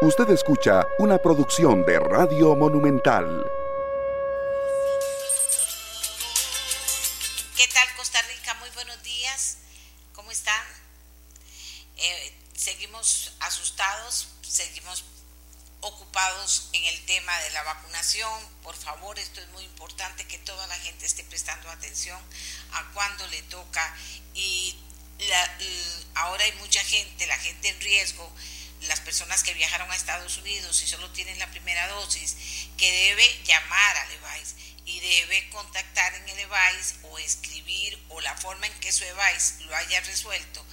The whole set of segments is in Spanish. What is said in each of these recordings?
Usted escucha una producción de Radio Monumental. ¿Qué tal Costa Rica? Muy buenos días. ¿Cómo están? Eh, seguimos asustados, seguimos ocupados en el tema de la vacunación. Por favor, esto es muy importante que toda la gente esté prestando atención a cuándo le toca. Y ahora hay mucha gente, la gente en riesgo, las personas que viajaron a Estados Unidos y solo tienen la primera dosis, que debe llamar al EVAIS y debe contactar en el EVAIS o escribir o la forma en que su EVAIS lo haya resuelto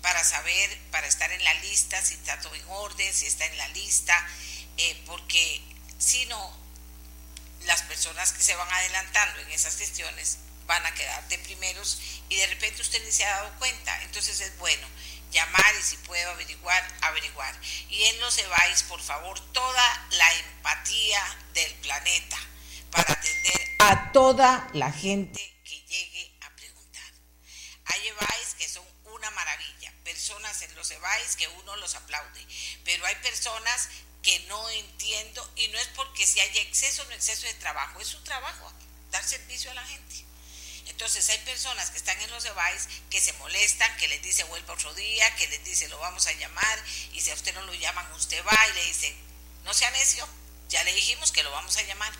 para saber, para estar en la lista, si está todo en orden, si está en la lista, eh, porque si no, las personas que se van adelantando en esas gestiones van a quedar de primeros y de repente usted ni se ha dado cuenta. Entonces es bueno llamar y si puedo averiguar, averiguar. Y en los EVAIS, por favor, toda la empatía del planeta para atender a toda la gente que llegue a preguntar. Hay EVAIS que son una maravilla, personas en los EVAIS que uno los aplaude, pero hay personas que no entiendo y no es porque si hay exceso o no exceso de trabajo, es su trabajo, dar servicio a la gente. Entonces hay personas que están en los devices que se molestan, que les dice vuelva otro día, que les dice lo vamos a llamar y si a usted no lo llaman usted va y le dice no sea necio, ya le dijimos que lo vamos a llamar.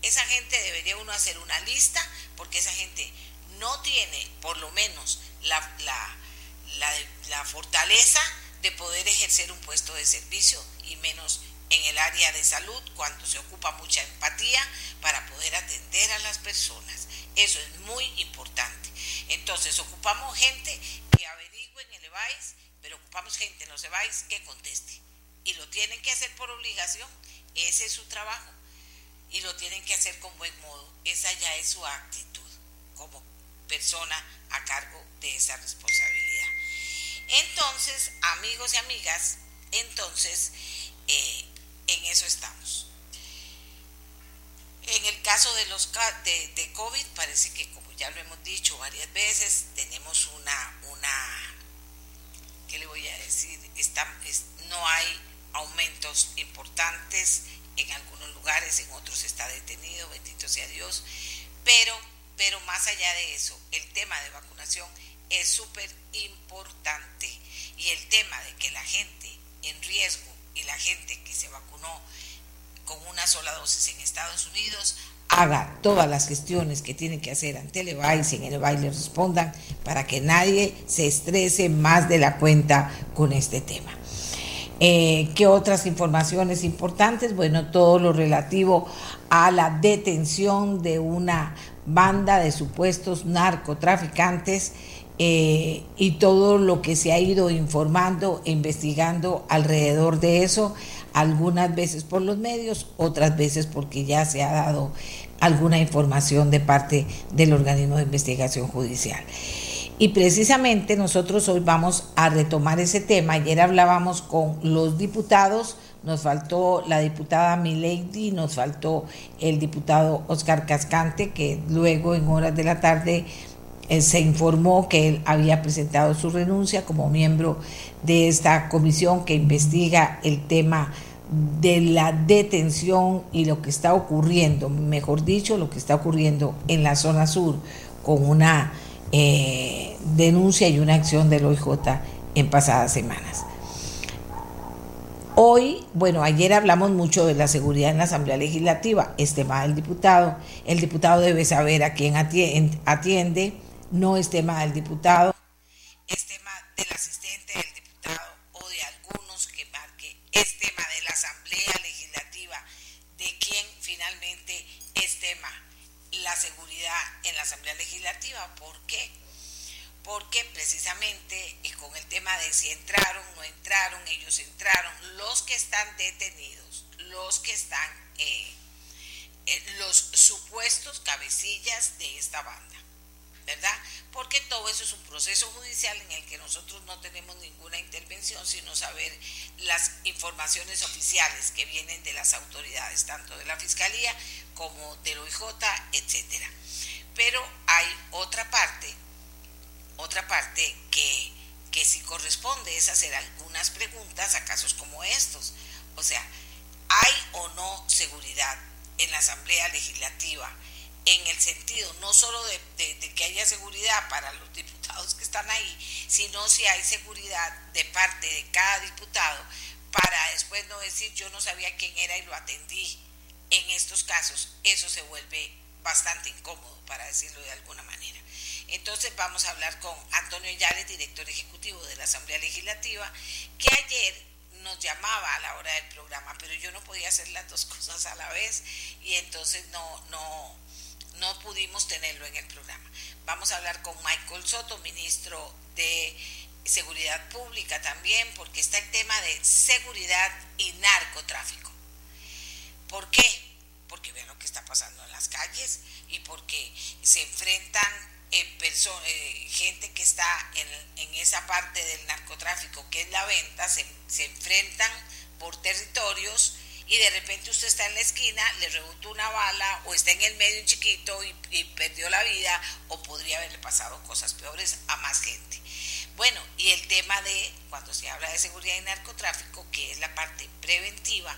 Esa gente debería uno hacer una lista porque esa gente no tiene por lo menos la, la, la fortaleza de poder ejercer un puesto de servicio y menos en el área de salud cuando se ocupa mucha empatía para poder atender a las personas. Eso es muy importante. Entonces, ocupamos gente que averigüe en el EVAIS, pero ocupamos gente en los EVAIS que conteste. Y lo tienen que hacer por obligación. Ese es su trabajo. Y lo tienen que hacer con buen modo. Esa ya es su actitud como persona a cargo de esa responsabilidad. Entonces, amigos y amigas, entonces, eh, en eso estamos. En el caso de los de, de, COVID, parece que como ya lo hemos dicho varias veces, tenemos una, una ¿qué le voy a decir? Está, no hay aumentos importantes en algunos lugares, en otros está detenido, bendito sea Dios, pero, pero más allá de eso, el tema de vacunación es súper importante y el tema de que la gente en riesgo y la gente que se vacunó con una sola dosis en Estados Unidos haga todas las gestiones que tiene que hacer ante el EVAIS y en el EVAIS le respondan para que nadie se estrese más de la cuenta con este tema. Eh, ¿Qué otras informaciones importantes? Bueno, todo lo relativo a la detención de una banda de supuestos narcotraficantes eh, y todo lo que se ha ido informando e investigando alrededor de eso algunas veces por los medios, otras veces porque ya se ha dado alguna información de parte del organismo de investigación judicial. Y precisamente nosotros hoy vamos a retomar ese tema. Ayer hablábamos con los diputados, nos faltó la diputada Milady, nos faltó el diputado Oscar Cascante, que luego en horas de la tarde se informó que él había presentado su renuncia como miembro de esta comisión que investiga el tema de la detención y lo que está ocurriendo, mejor dicho, lo que está ocurriendo en la zona sur con una eh, denuncia y una acción del OIJ en pasadas semanas. Hoy, bueno, ayer hablamos mucho de la seguridad en la Asamblea Legislativa, este tema del diputado. El diputado debe saber a quién atiende, no es tema del diputado, es tema del asistente del diputado o de algunos que marque, es tema de la Asamblea Legislativa, de quién finalmente es tema la seguridad en la Asamblea Legislativa. ¿Por qué? Porque precisamente con el tema de si entraron, no entraron, ellos entraron, los que están detenidos, los que están, eh, eh, los supuestos cabecillas de esta banda ¿verdad? Porque todo eso es un proceso judicial en el que nosotros no tenemos ninguna intervención, sino saber las informaciones oficiales que vienen de las autoridades, tanto de la Fiscalía como del OIJ, etcétera. Pero hay otra parte, otra parte que, que sí corresponde es hacer algunas preguntas a casos como estos, O sea, ¿hay o no seguridad en la Asamblea Legislativa? En el sentido no solo de, que haya seguridad para los diputados que están ahí, sino si hay seguridad de parte de cada diputado para después no decir yo no sabía quién era y lo atendí. En estos casos eso se vuelve bastante incómodo, para decirlo de alguna manera. Entonces vamos a hablar con Antonio Yales, director ejecutivo de la Asamblea Legislativa, que ayer nos llamaba a la hora del programa, pero yo no podía hacer las dos cosas a la vez y entonces no, no, no pudimos tenerlo en el programa. Vamos a hablar con Michael Soto, ministro de Seguridad Pública también, porque está el tema de seguridad y narcotráfico. ¿Por qué? Porque ven lo que está pasando en las calles y porque se enfrentan eh, eh, gente que está en, esa parte del narcotráfico, que es la venta, se, enfrentan por territorios y de repente usted está en la esquina, le rebotó una bala o está en el medio chiquito y, y perdió la vida o podría haberle pasado cosas peores a más gente. Bueno, y el tema de, cuando se habla de seguridad y narcotráfico, que es la parte preventiva,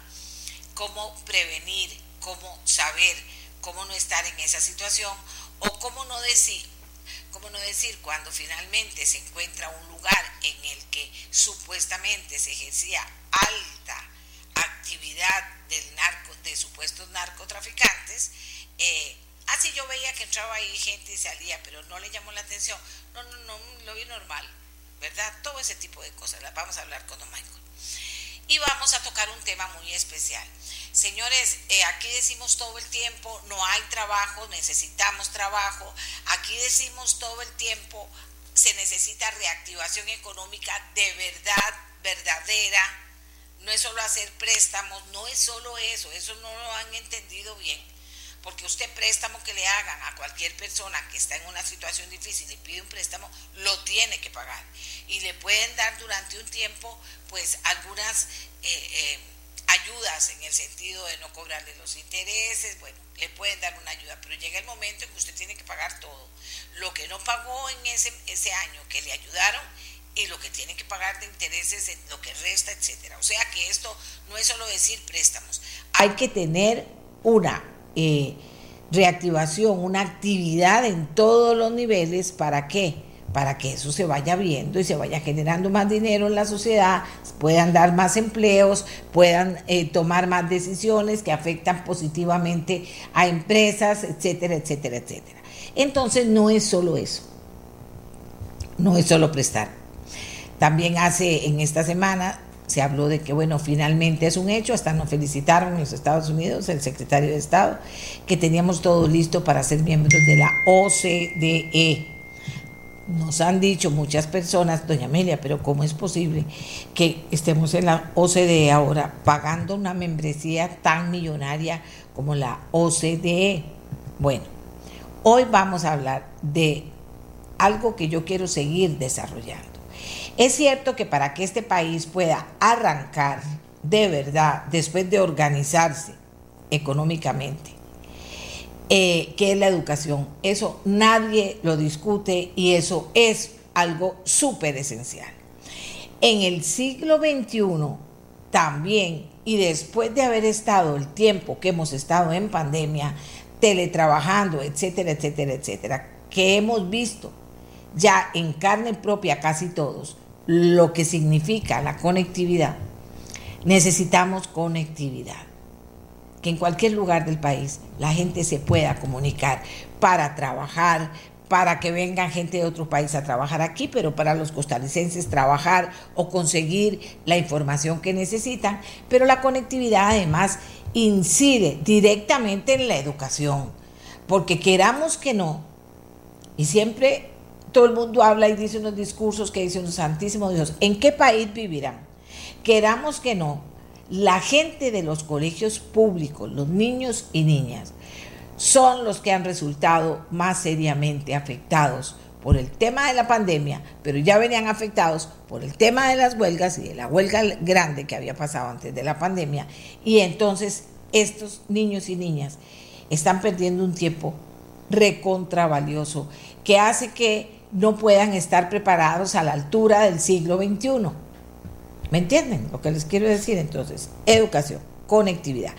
cómo prevenir, cómo saber, cómo no estar en esa situación o cómo no decir, ¿Cómo no decir cuando finalmente se encuentra un lugar en el que supuestamente se ejercía alta actividad del narco, de supuestos narcotraficantes? Eh, así yo veía que entraba ahí gente y salía, pero no le llamó la atención. No, no, no, lo vi normal, ¿verdad? Todo ese tipo de cosas. Las vamos a hablar con Don Michael. Y vamos a tocar un tema muy especial. Señores, eh, aquí decimos todo el tiempo, no hay trabajo, necesitamos trabajo. Aquí decimos todo el tiempo, se necesita reactivación económica de verdad, verdadera. No es solo hacer préstamos, no es solo eso, eso no lo han entendido bien. Porque usted préstamo que le hagan a cualquier persona que está en una situación difícil y pide un préstamo, lo tiene que pagar. Y le pueden dar durante un tiempo, pues, algunas... Eh, eh, ayudas en el sentido de no cobrarle los intereses, bueno, le pueden dar una ayuda, pero llega el momento en que usted tiene que pagar todo. Lo que no pagó en ese, ese año que le ayudaron y lo que tiene que pagar de intereses, lo que resta, etcétera. O sea que esto no es solo decir préstamos. Hay que tener una eh, reactivación, una actividad en todos los niveles para qué? para que eso se vaya viendo y se vaya generando más dinero en la sociedad, puedan dar más empleos, puedan eh, tomar más decisiones que afectan positivamente a empresas, etcétera, etcétera, etcétera. Entonces no es solo eso, no es solo prestar. También hace en esta semana se habló de que, bueno, finalmente es un hecho, hasta nos felicitaron los Estados Unidos, el secretario de Estado, que teníamos todo listo para ser miembros de la OCDE nos han dicho muchas personas, doña Amelia, pero ¿cómo es posible que estemos en la OCDE ahora pagando una membresía tan millonaria como la OCDE? Bueno, hoy vamos a hablar de algo que yo quiero seguir desarrollando. Es cierto que para que este país pueda arrancar de verdad, después de organizarse económicamente, eh, que es la educación. Eso nadie lo discute y eso es algo súper esencial. En el siglo XXI también, y después de haber estado el tiempo que hemos estado en pandemia, teletrabajando, etcétera, etcétera, etcétera, que hemos visto ya en carne propia casi todos lo que significa la conectividad, necesitamos conectividad que en cualquier lugar del país la gente se pueda comunicar para trabajar, para que venga gente de otro país a trabajar aquí, pero para los costarricenses trabajar o conseguir la información que necesitan. Pero la conectividad además incide directamente en la educación, porque queramos que no, y siempre todo el mundo habla y dice unos discursos que dicen los santísimos Dios, ¿en qué país vivirán? Queramos que no, la gente de los colegios públicos, los niños y niñas, son los que han resultado más seriamente afectados por el tema de la pandemia, pero ya venían afectados por el tema de las huelgas y de la huelga grande que había pasado antes de la pandemia. Y entonces estos niños y niñas están perdiendo un tiempo recontravalioso que hace que no puedan estar preparados a la altura del siglo XXI. ¿Me entienden lo que les quiero decir? Entonces, educación, conectividad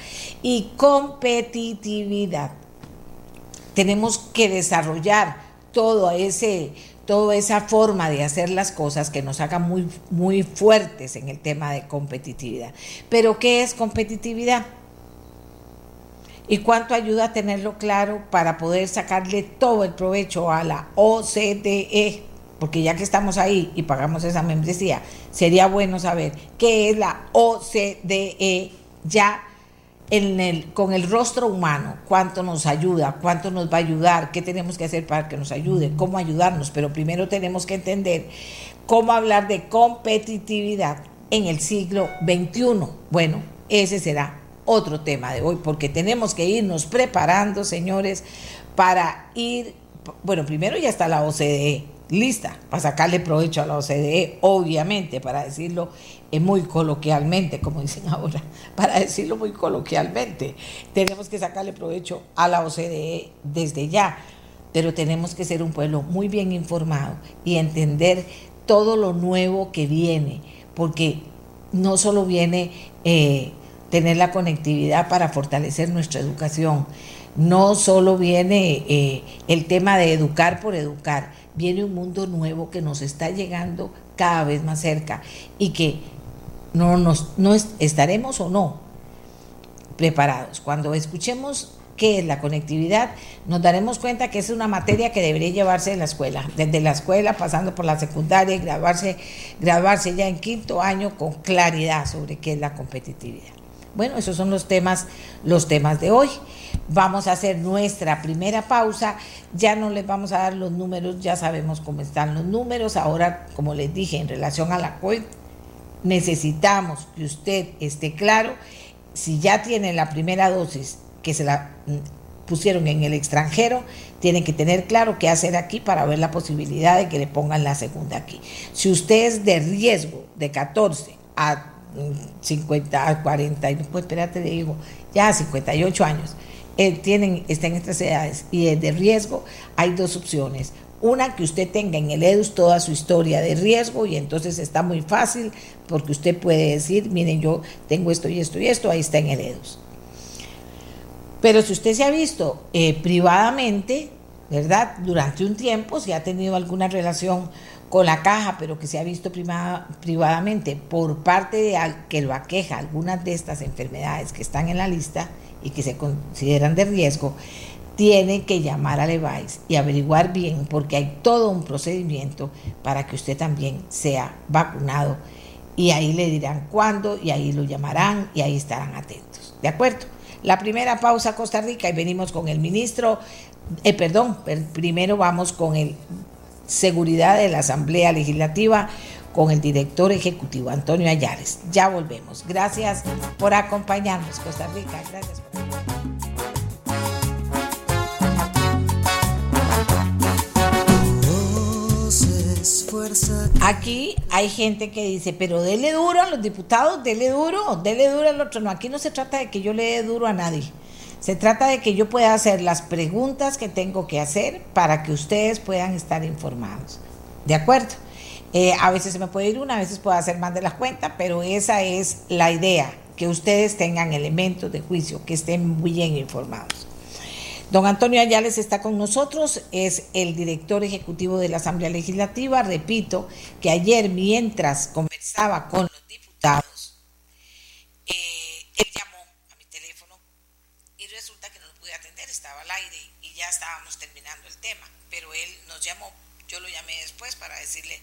y competitividad. Tenemos que desarrollar todo ese toda esa forma de hacer las cosas que nos haga muy, muy fuertes en el tema de competitividad. Pero ¿qué es competitividad? ¿Y cuánto ayuda a tenerlo claro para poder sacarle todo el provecho a la OCDE? Porque ya que estamos ahí y pagamos esa membresía, sería bueno saber qué es la OCDE ya con el rostro humano, cuánto nos ayuda, cuánto nos va a ayudar, qué tenemos que hacer para que nos ayude, cómo ayudarnos, pero primero tenemos que entender cómo hablar de competitividad en el siglo XXI. Bueno, ese será otro tema de hoy, porque tenemos que irnos preparando, señores, para ir, bueno, primero ya está la OCDE lista para sacarle provecho a la OCDE, obviamente, para decirlo muy coloquialmente, como dicen ahora, para decirlo muy coloquialmente. Tenemos que sacarle provecho a la OCDE desde ya, pero tenemos que ser un pueblo muy bien informado y entender todo lo nuevo que viene, porque no solo viene eh, tener la conectividad para fortalecer nuestra educación, no solo viene eh, el tema de educar por educar, viene un mundo nuevo que nos está llegando cada vez más cerca y que no, nos, no estaremos o no preparados. Cuando escuchemos qué es la conectividad, nos daremos cuenta que es una materia que debería llevarse en la escuela, desde la escuela, pasando por la secundaria y graduarse ya en quinto año con claridad sobre qué es la competitividad. Bueno, esos son los temas, los temas de hoy. Vamos a hacer nuestra primera pausa. Ya no les vamos a dar los números, ya sabemos cómo están los números. Ahora, como les dije, en relación a la COVID, necesitamos que usted esté claro si ya tiene la primera dosis que se la mm, pusieron en el extranjero, tienen que tener claro qué hacer aquí para ver la posibilidad de que le pongan la segunda aquí. Si usted es de riesgo de 14 a 50, mm, a 40, pues espérate, le digo, ya 58 años, eh, tienen, está en estas edades y es de riesgo, hay dos opciones. Una, que usted tenga en el EDUS toda su historia de riesgo y entonces está muy fácil porque usted puede decir, miren, yo tengo esto y esto y esto, ahí está en el EDUS. Pero si usted se ha visto eh, privadamente, ¿verdad? Durante un tiempo, si ha tenido alguna relación con la caja, pero que se ha visto privadamente por parte de al que lo aqueja algunas de estas enfermedades que están en la lista y que se consideran de riesgo, tiene que llamar a Levi's y averiguar bien, porque hay todo un procedimiento para que usted también sea vacunado. Y ahí le dirán cuándo, y ahí lo llamarán, y ahí estarán atentos. ¿De acuerdo? La primera pausa Costa Rica y venimos con el ministro, eh, perdón, primero vamos con el seguridad de la Asamblea Legislativa con el director ejecutivo Antonio Ayares. Ya volvemos. Gracias por acompañarnos, Costa Rica. Gracias Aquí hay gente que dice, pero dele duro a los diputados, dele duro, dele duro al otro. No, aquí no se trata de que yo le dé duro a nadie. Se trata de que yo pueda hacer las preguntas que tengo que hacer para que ustedes puedan estar informados. ¿De acuerdo? Eh, a veces se me puede ir una, a veces puedo hacer más de las cuentas, pero esa es la idea, que ustedes tengan elementos de juicio, que estén muy bien informados. Don Antonio Ayales está con nosotros, es el director ejecutivo de la Asamblea Legislativa. Repito que ayer mientras conversaba con los diputados, eh, él llamó a mi teléfono y resulta que no lo pude atender, estaba al aire y ya el tema, pero él nos llamó, yo lo llamé después para decirle,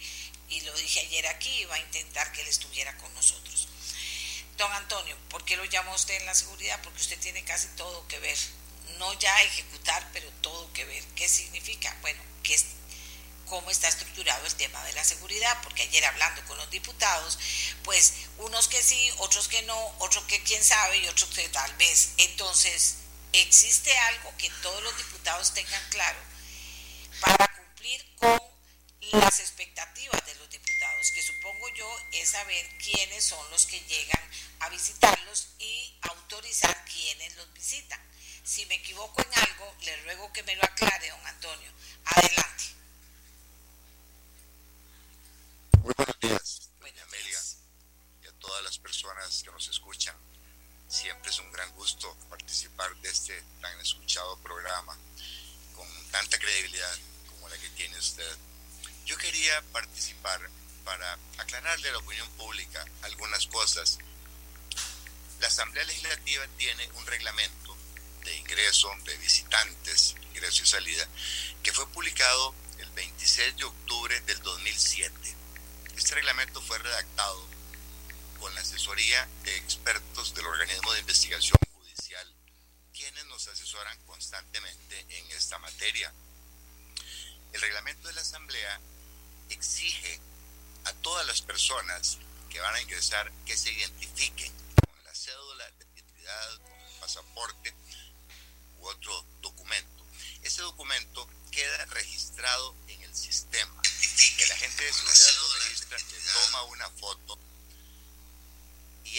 y lo dije ayer aquí, iba a intentar que él estuviera con nosotros. Don Antonio, ¿por qué lo llamó usted en la seguridad? Porque usted tiene casi todo que ver no ya ejecutar, pero todo que ver. ¿Qué significa? Bueno, que es, cómo está estructurado el tema de la seguridad, porque ayer hablando con los diputados, pues unos que sí, otros que no, otros que quién sabe y otros que tal vez. Entonces, existe algo que todos los diputados tengan claro para cumplir con las expectativas de los diputados, que supongo yo es saber quiénes son los que llegan a visitarlos y autorizar quiénes los visitan. Si me equivoco en algo, le ruego que me lo aclare, don Antonio. Adelante. Muy buenos días, doña Amelia, y a las personas que nos escuchan. Siempre es un gran gusto participar de este tan escuchado programa con tanta credibilidad como la que tiene usted. Yo quería participar para aclararle a la opinión pública algunas cosas. La Asamblea Legislativa tiene un reglamento de ingreso de visitantes, ingreso y salida, que fue publicado el 26 de octubre del 2007. Este reglamento fue redactado con la asesoría de expertos del organismo de investigación judicial, quienes nos asesoran constantemente en esta materia. El reglamento de la Asamblea exige a todas las personas que van a ingresar que se identifiquen con la cédula de identidad, con el pasaporte u otro documento. Ese documento queda registrado en el sistema. El agente de seguridad lo registra, le toma una foto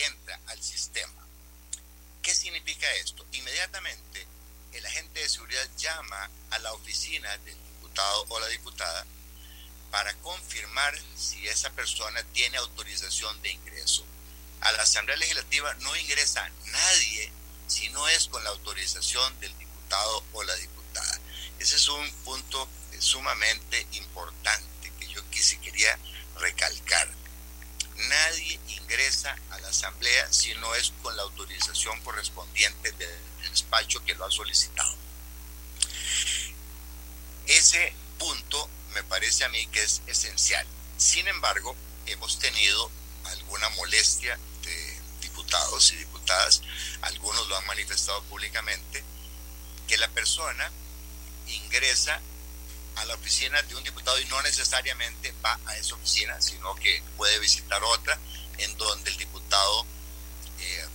entra al sistema. ¿Qué significa esto? Inmediatamente el agente de seguridad llama a la oficina del diputado o la diputada para confirmar si esa persona tiene autorización de ingreso. A la Asamblea Legislativa no ingresa nadie si no es con la autorización del diputado o la diputada. Ese es un punto sumamente importante que yo quería recalcar. Nadie ingresa a la Asamblea si no es con la autorización correspondiente del despacho que lo ha solicitado. Ese punto me parece a mí que es esencial. Sin embargo, hemos tenido alguna molestia de diputados y diputadas, algunos lo han manifestado públicamente, que la persona ingresa a la oficina de un diputado y no necesariamente va a esa oficina, sino que puede visitar otra en donde el diputado eh,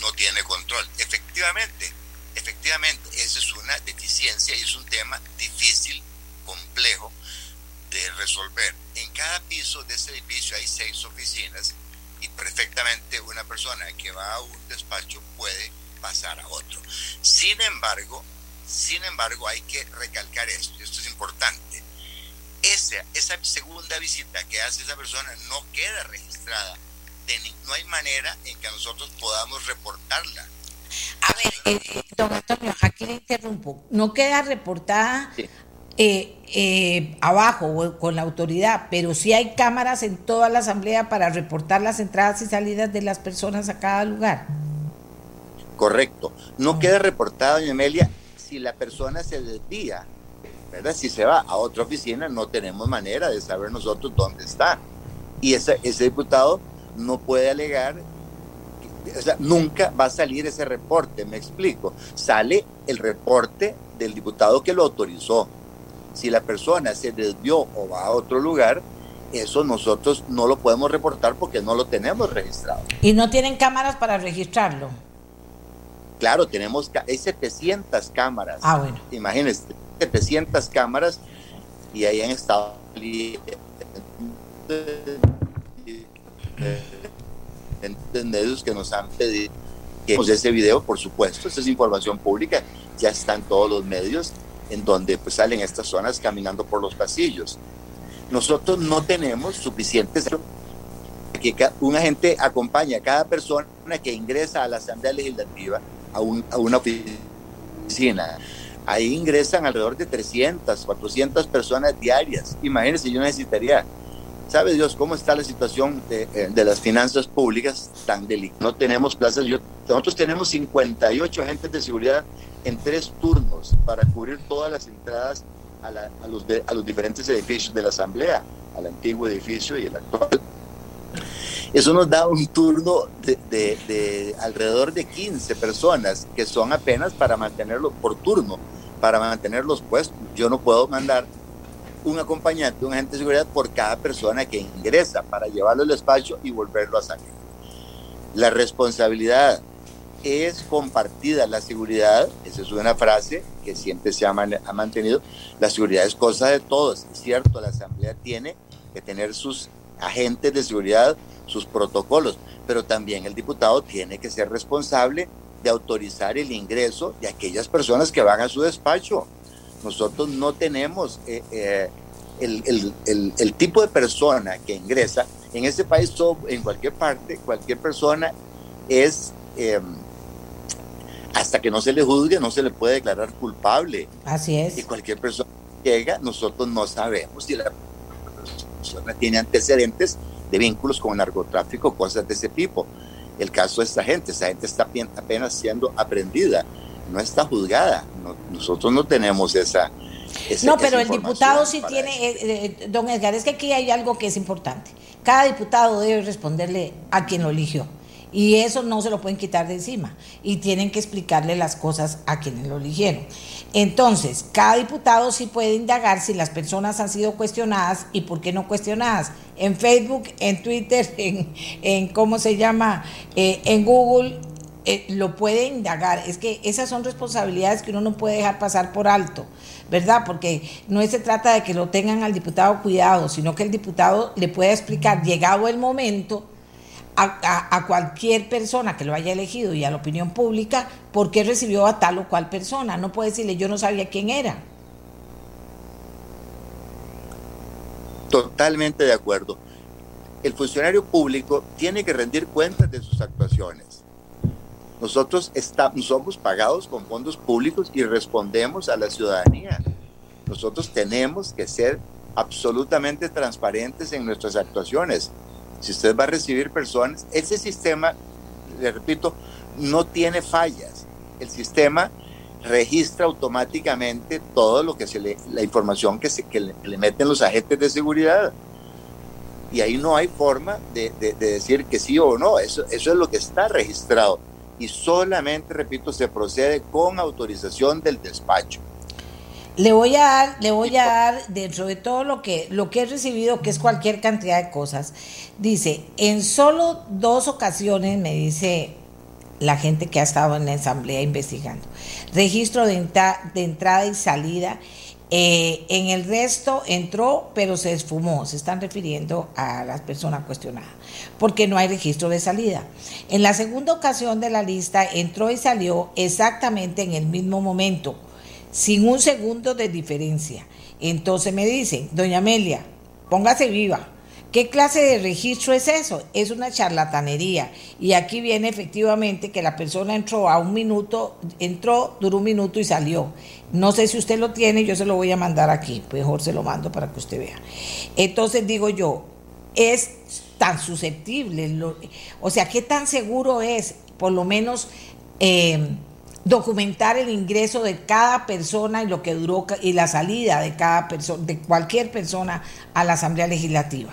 no tiene control. Efectivamente, efectivamente, esa es una deficiencia y es un tema difícil, complejo, de resolver. En cada piso de ese edificio hay seis oficinas y perfectamente una persona que va a un despacho puede pasar a otro. Sin embargo, sin embargo, hay que recalcar esto, y esto es importante. Esa, esa segunda visita que hace esa persona no queda registrada. no hay manera en que nosotros podamos reportarla. A ver, eh, don Antonio, aquí le interrumpo. No queda reportada eh, eh, abajo o con la autoridad, pero sí hay cámaras en toda la asamblea para reportar las entradas y salidas de las personas a cada lugar. Correcto. No ah. queda reportada, doña Amelia, si la persona se desvía, ¿verdad? Si se va a otra oficina, no tenemos manera de saber nosotros dónde está. Y ese, ese diputado no puede alegar, o sea, nunca va a salir ese reporte, me explico. Sale el reporte del diputado que lo autorizó si la persona se desvió o va a otro lugar, eso nosotros no lo podemos reportar porque no lo tenemos registrado. ¿Y no tienen cámaras para registrarlo? Claro, tenemos, hay 700 cámaras. Ah, bueno. Imagínense, 700 cámaras y ahí han estado medios que nos han pedido que ese video, por supuesto, esa es información pública, ya está en todos los medios en donde pues, salen estas zonas caminando por los pasillos. Nosotros no tenemos suficientes que un agente acompañe a cada persona que ingresa a la Asamblea Legislativa a, a una oficina. Ahí ingresan alrededor de 300, 400 personas diarias. Imagínense, yo necesitaría ¿Sabe Dios cómo está la situación de, eh, las finanzas públicas tan delicadas? No tenemos plazas. Yo, nosotros tenemos 58 agentes de seguridad en tres turnos para cubrir todas las entradas a, la, a, los, a los diferentes edificios de la Asamblea, al antiguo edificio y el actual. Eso nos da un turno de, de, de, alrededor de 15 personas que son apenas para mantenerlo por turno, para mantenerlos puestos. Yo no puedo mandar un acompañante, un agente de seguridad por cada persona que ingresa para llevarlo al despacho y volverlo a sacar. La responsabilidad es compartida, la seguridad, esa es una frase que siempre se ha, ha mantenido, la seguridad es cosa de todos, es cierto, la Asamblea tiene que tener sus agentes de seguridad, sus protocolos, pero también el diputado tiene que ser responsable de autorizar el ingreso de aquellas personas que van a su despacho. Nosotros no tenemos eh, eh, el, el, el, tipo de persona que ingresa En este país, en cualquier parte, cualquier persona es, em, hasta que no se le juzgue, no se le puede declarar culpable. Así es. Y cualquier persona que llega, nosotros no sabemos si la persona tiene antecedentes de vínculos con el narcotráfico, cosas de ese tipo. El caso de esta gente, esta gente está apenas siendo aprendida, no está juzgada. nosotros no tenemos esa, no, pero el diputado sí tiene, eh, eh, don Edgar, es que aquí hay algo que es importante. Cada diputado debe responderle a quien lo eligió. Y eso no se lo pueden quitar de encima. Y tienen que explicarle las cosas a quienes lo eligieron. Entonces, cada diputado sí puede indagar si las personas han sido cuestionadas y por qué no cuestionadas. En Facebook, en Twitter, en, ¿cómo se llama? Eh, en Google, lo puede indagar. Es que esas son responsabilidades que uno no puede dejar pasar por alto. ¿verdad? Porque no se trata de que lo tengan al diputado cuidado, sino que el diputado le pueda explicar, llegado el momento, a, cualquier persona que lo haya elegido y a la opinión pública, por qué recibió a tal o cual persona. No puede decirle, yo no sabía quién era. Totalmente de acuerdo. El funcionario público tiene que rendir cuentas de sus actuaciones. Nosotros estamos, somos pagados con fondos públicos y respondemos a la ciudadanía. Nosotros tenemos que ser absolutamente transparentes en nuestras actuaciones. Si usted va a recibir personas, ese sistema, le repito, no tiene fallas. El sistema registra automáticamente todo lo que se le, la información que, se, que le, meten los agentes de seguridad. Y ahí no hay forma de, de, de, decir que sí o no, eso, eso es lo que está registrado y solamente, repito, se procede con autorización del despacho. Le voy a dar, le voy a dar dentro de todo lo que, lo que he recibido, que es cualquier cantidad de cosas. Dice, en solo dos ocasiones, me dice la gente que ha estado en la asamblea investigando, registro de, de entrada y salida eh, en el resto entró, pero se esfumó. Se están refiriendo a las personas cuestionadas, porque no hay registro de salida. En la segunda ocasión de la lista entró y salió exactamente en el mismo momento, sin un segundo de diferencia. Entonces me dicen, doña Amelia, póngase viva. ¿Qué clase de registro es eso? Es una charlatanería. Y aquí viene efectivamente que la persona entró a un minuto, entró, duró un minuto y salió. No sé si usted lo tiene, yo se lo voy a mandar aquí. Mejor se lo mando para que usted vea. Entonces digo yo, es tan susceptible, o sea, ¿qué tan seguro es, por lo menos, eh, documentar el ingreso de cada persona y lo que duró y la salida de cada persona, de cualquier persona a la Asamblea Legislativa?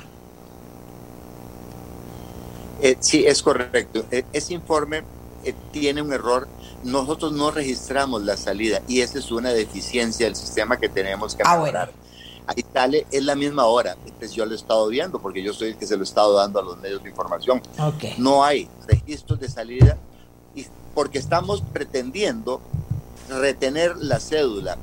Eh, sí, es correcto. E, ese informe eh, tiene un error. Nosotros no registramos la salida y esa es una deficiencia del sistema que tenemos que ah, mejorar. Ahí sale, es la misma hora. Entonces yo lo he estado viendo porque yo soy el que se lo he estado dando a los medios de información. No hay registros de salida y porque estamos pretendiendo retener la cédula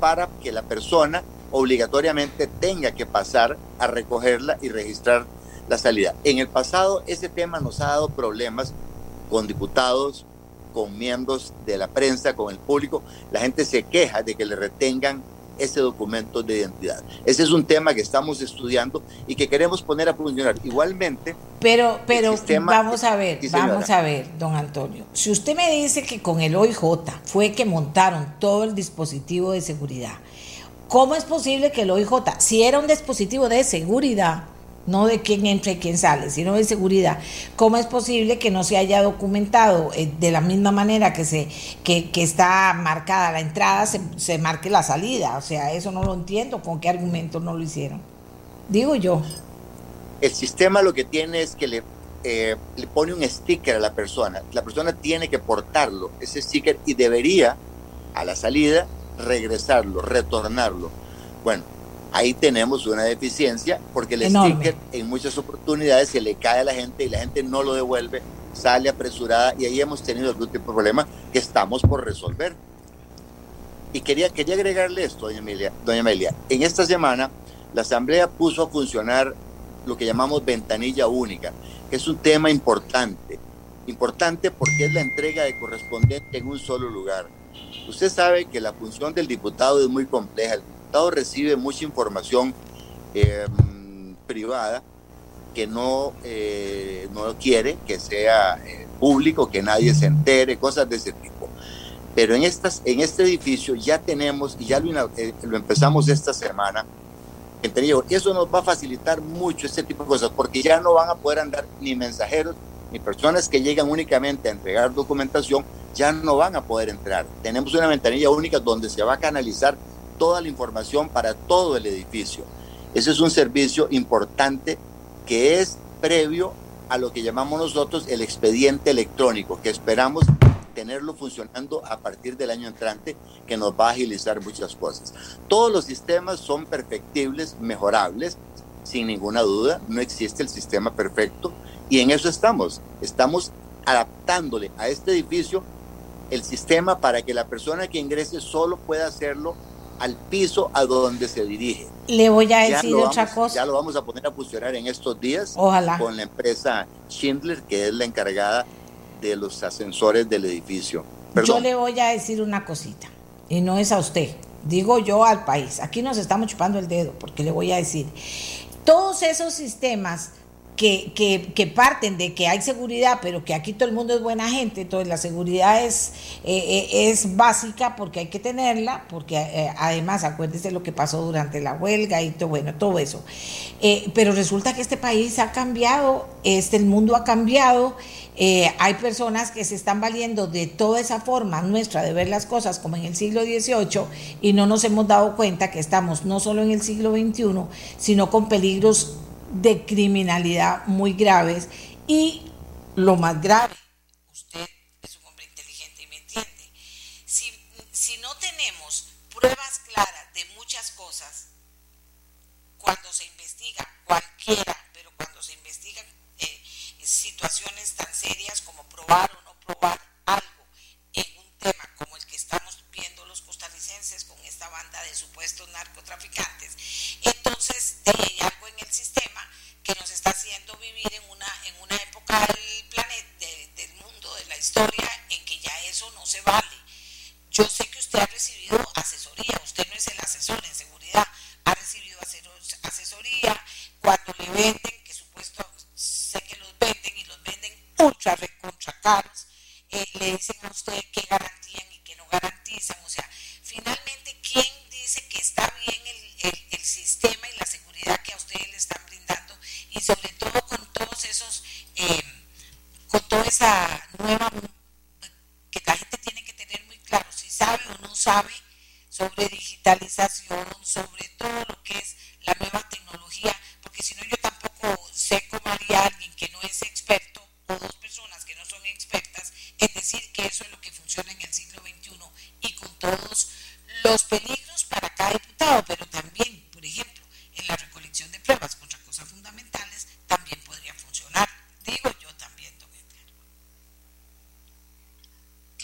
para que la persona obligatoriamente tenga que pasar a recogerla y registrar la salida. En el pasado ese tema nos ha dado problemas con diputados, con miembros de la prensa, con el público. La gente se queja de que le retengan ese documento de identidad. Ese es un tema que estamos estudiando y que queremos poner a funcionar. Igualmente. Pero, pero vamos a ver, vamos a ver, don Antonio. Si usted me dice que con el OIJ fue que montaron todo el dispositivo de seguridad, ¿cómo es posible que el OIJ, si era un dispositivo de seguridad, no de quién entra y quién sale, sino de seguridad. ¿Cómo es posible que no se haya documentado eh, de la misma manera que, se, que, está marcada la entrada, se, marque la salida? O sea, eso no lo entiendo, ¿con qué argumento no lo hicieron? Digo yo. El sistema lo que tiene es que le, eh, le pone un sticker a la persona. La persona tiene que portarlo, ese sticker, y debería a la salida regresarlo, retornarlo. Bueno, ahí tenemos una deficiencia porque el sticker en muchas oportunidades se le cae a la gente y la gente no lo devuelve, sale apresurada y ahí hemos tenido algún tipo de problema que estamos por resolver. Y quería, quería agregarle esto, doña Amelia, doña Amelia. En esta semana la Asamblea puso a funcionar lo que llamamos ventanilla única, que es un tema importante. Importante porque es la entrega de correspondiente en un solo lugar. Usted sabe que la función del diputado es muy compleja recibe mucha información em, privada que no, eh, no quiere que sea eh, público, que nadie se entere, cosas de ese tipo. Pero en, estas, en este edificio ya tenemos, y ya lo, eh, lo empezamos esta semana, eso nos va a facilitar mucho este tipo de cosas, porque ya no van a poder andar ni mensajeros, ni personas que llegan únicamente a entregar documentación, ya no van a poder entrar. Tenemos una ventanilla única donde se va a canalizar toda la información para todo el edificio. Ese es un servicio importante que es previo a lo que llamamos nosotros el expediente electrónico, que esperamos tenerlo funcionando a partir del año entrante, que nos va a agilizar muchas cosas. Todos los sistemas son perfectibles, mejorables, sin ninguna duda, no existe el sistema perfecto y en eso estamos. Estamos adaptándole a este edificio el sistema para que la persona que ingrese solo pueda hacerlo al piso a donde se dirige. Le voy a decir otra cosa. Ya lo vamos a poner a funcionar en estos días Ojalá. con la empresa Schindler, que es la encargada de los ascensores del edificio. Yo le voy a decir una cosita, y no es a usted, digo yo al país. Aquí nos estamos chupando el dedo, porque le voy a decir, todos esos sistemas que, parten de que hay seguridad, pero que aquí todo el mundo es buena gente, entonces la seguridad es, eh, eh, es básica porque hay que tenerla, porque eh, además acuérdese lo que pasó durante la huelga y todo, bueno, todo eso. pero resulta que este país ha cambiado, este, el mundo ha cambiado. hay personas que se están valiendo de toda esa forma nuestra de ver las cosas como en el siglo XVIII y no nos hemos dado cuenta que estamos no solo en el siglo XXI, sino con peligros de criminalidad muy graves y lo más grave, usted es un hombre inteligente y me entiende, si, si no tenemos pruebas claras de muchas cosas, cuando se investiga cualquiera, pero cuando se investigan eh, situaciones tan serias como probar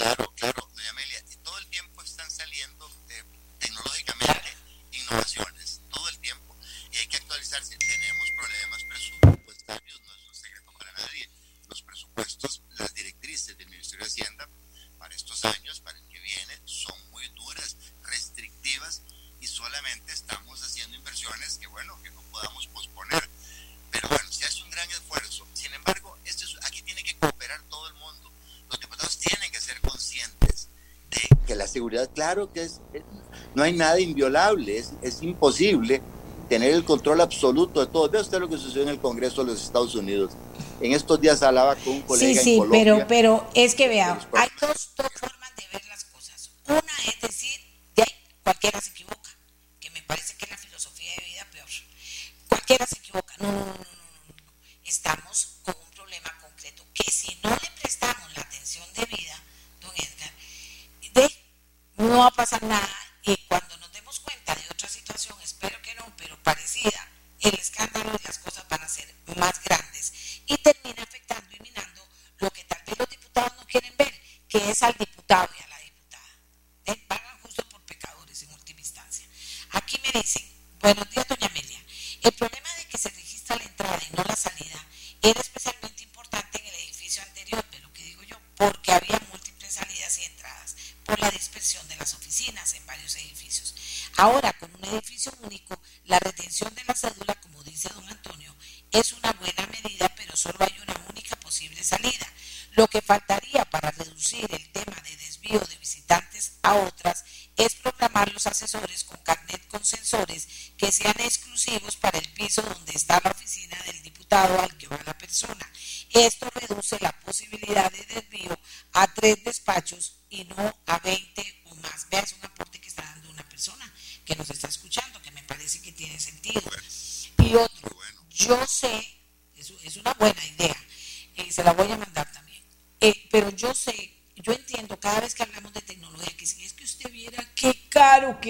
Claro, claro, claro que es, no hay nada inviolable, es, es imposible tener el control absoluto de todo. Vea usted lo que sucedió en el Congreso de los Estados Unidos. En estos días hablaba con un colega. Sí, sí, en pero, pero es que vea, hay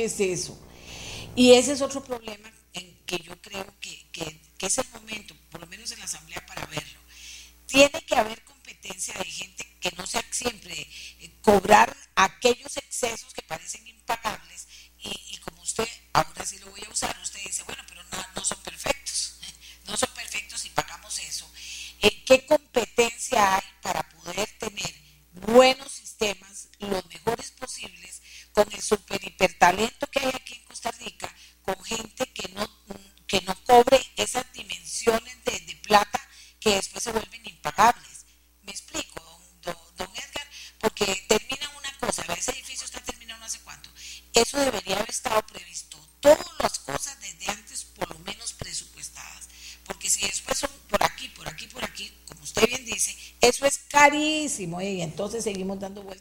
es eso. Y ese es otro problema entonces seguimos dando vueltas.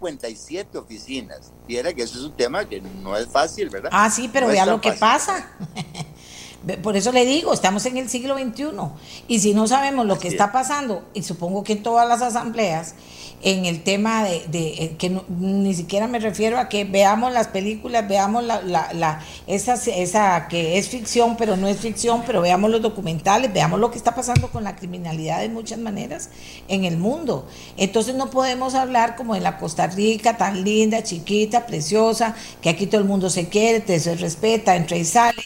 57 oficinas. Viera que eso es un tema que no es fácil, ¿verdad? Ah, sí, pero no vea lo que pasa. Por eso le digo, estamos en el siglo XXI. Y si no sabemos lo que está pasando, y supongo que en todas las asambleas, en el tema de, eh, que ni siquiera me refiero a que veamos las películas, veamos la, esa, esa que es ficción, pero no es ficción, pero veamos los documentales, veamos lo que está pasando con la criminalidad de muchas maneras en el mundo. Entonces no podemos hablar como de la Costa Rica tan linda, chiquita, preciosa, que aquí todo el mundo se quiere, se respeta, entra y sale,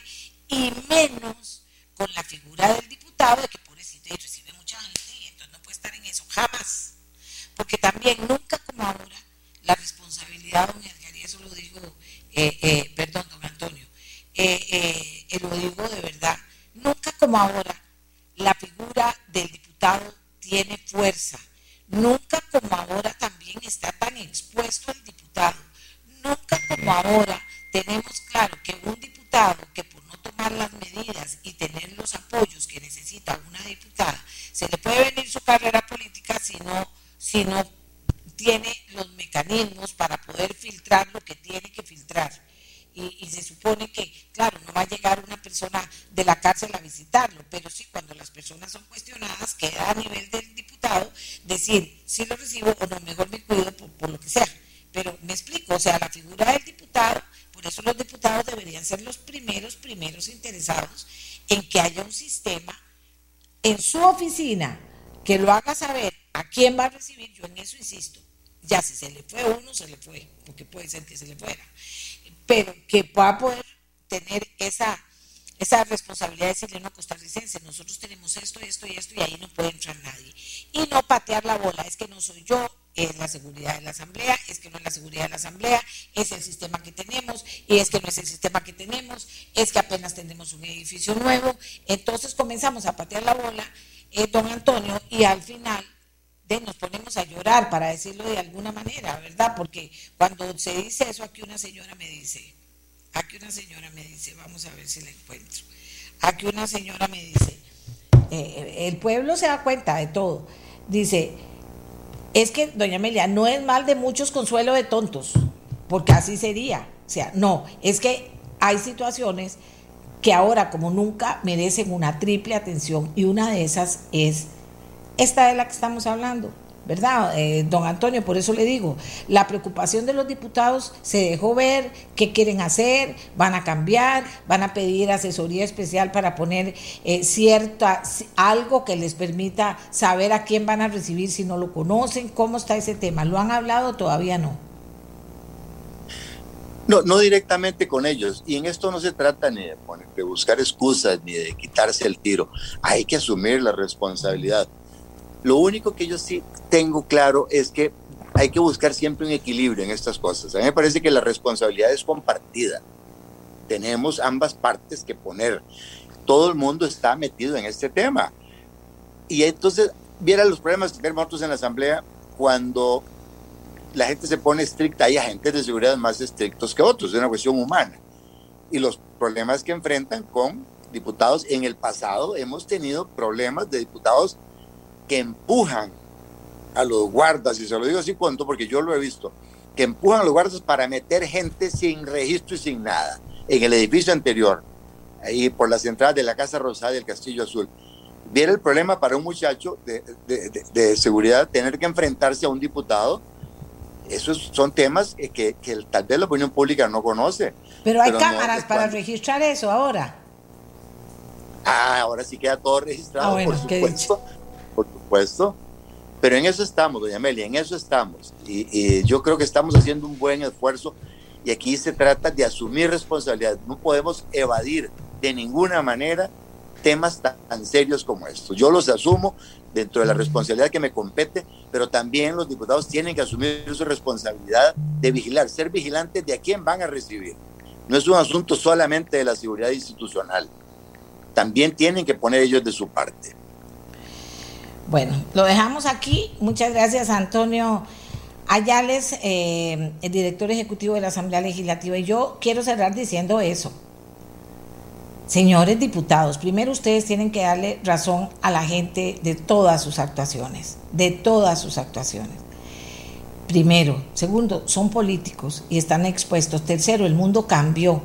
como ahora la figura del diputado tiene fuerza, nunca como ahora también está tan expuesto el diputado, nunca como ahora tenemos claro que un diputado que por no tomar las medidas y tener los apoyos que necesita una diputada, se le puede venir su carrera política si no si no tiene los mecanismos para poder filtrar lo que tiene que filtrar. Y, se supone que, claro, no va a llegar una persona de la cárcel a visitarlo, pero sí cuando las personas son cuestionadas, queda a nivel del diputado decir si lo recibo o no, mejor me cuido por, por lo que sea. Pero me explico, o sea, la figura del diputado, por eso los diputados deberían ser los primeros, primeros interesados en que haya un sistema en su oficina que lo haga saber ¿A quién va a recibir? Yo en eso insisto. Ya si se le fue uno, se le fue, porque puede ser que se le fuera. Pero que pueda poder tener esa, esa responsabilidad de decirle a una costarricense, nosotros tenemos esto, esto y esto, y ahí no puede entrar nadie. Y no patear la bola, es que no soy yo, es la seguridad de la asamblea, es que no es la seguridad de la asamblea, es el sistema que tenemos, y es que no es el sistema que tenemos, es que apenas tenemos un edificio nuevo. Entonces comenzamos a patear la bola, eh, don Antonio, y al final nos ponemos a llorar, para decirlo de alguna manera, ¿verdad? Porque cuando se dice eso, aquí una señora me dice, aquí una señora me dice, vamos a ver si la encuentro, aquí una señora me dice, eh, el pueblo se da cuenta de todo, dice, es que, doña Amelia, no es mal de muchos consuelo de tontos, porque así sería, o sea, no, es que hay situaciones que ahora como nunca merecen una triple atención y una de esas es esta es la que estamos hablando, ¿verdad? Eh, don Antonio, por eso le digo, la preocupación de los diputados se dejó ver, qué quieren hacer, van a cambiar, van a pedir asesoría especial para poner eh, cierta, algo que les permita saber a quién van a recibir si no lo conocen, cómo está ese tema. ¿Lo han hablado? Todavía no. No, no directamente con ellos. Y en esto no se trata ni de, de buscar excusas ni de quitarse el tiro. Hay que asumir la responsabilidad. Lo único que yo sí tengo claro es que hay que buscar siempre un equilibrio en estas cosas. A mí me parece que la responsabilidad es compartida. Tenemos ambas partes que poner. Todo el mundo está metido en este tema. Y entonces, viera los problemas que vemos nosotros en la Asamblea cuando la gente se pone estricta. Hay agentes de seguridad más estrictos que otros, es una cuestión humana. Y los problemas que enfrentan con diputados, en el pasado hemos tenido problemas de diputados que empujan a los guardas, y se lo digo así cuento porque yo lo he visto, que empujan a los guardas para meter gente sin registro y sin nada en el edificio anterior, ahí por las entradas de la Casa Rosada y el Castillo Azul. Viera el problema para un muchacho de, de, seguridad tener que enfrentarse a un diputado. Esos son temas que, que tal vez la opinión pública no conoce. Pero hay cámaras para registrar eso ahora. Ah, ahora sí queda todo registrado, ah, por supuesto por supuesto. Pero en eso estamos, doña Amelia, en eso estamos. Y, yo creo que estamos haciendo un buen esfuerzo y aquí se trata de asumir responsabilidad. No podemos evadir de ninguna manera temas tan, serios como estos. Yo los asumo dentro de la responsabilidad que me compete, pero también los diputados tienen que asumir su responsabilidad de vigilar, ser vigilantes de a quién van a recibir. No es un asunto solamente de la seguridad institucional. También tienen que poner ellos de su parte. Bueno, lo dejamos aquí. Muchas gracias, Antonio Ayales, eh, el director ejecutivo de la Asamblea Legislativa. Y yo quiero cerrar diciendo eso. Señores diputados, primero ustedes tienen que darle razón a la gente de todas sus actuaciones, de todas sus actuaciones. Primero. Segundo, son políticos y están expuestos. Tercero, el mundo cambió.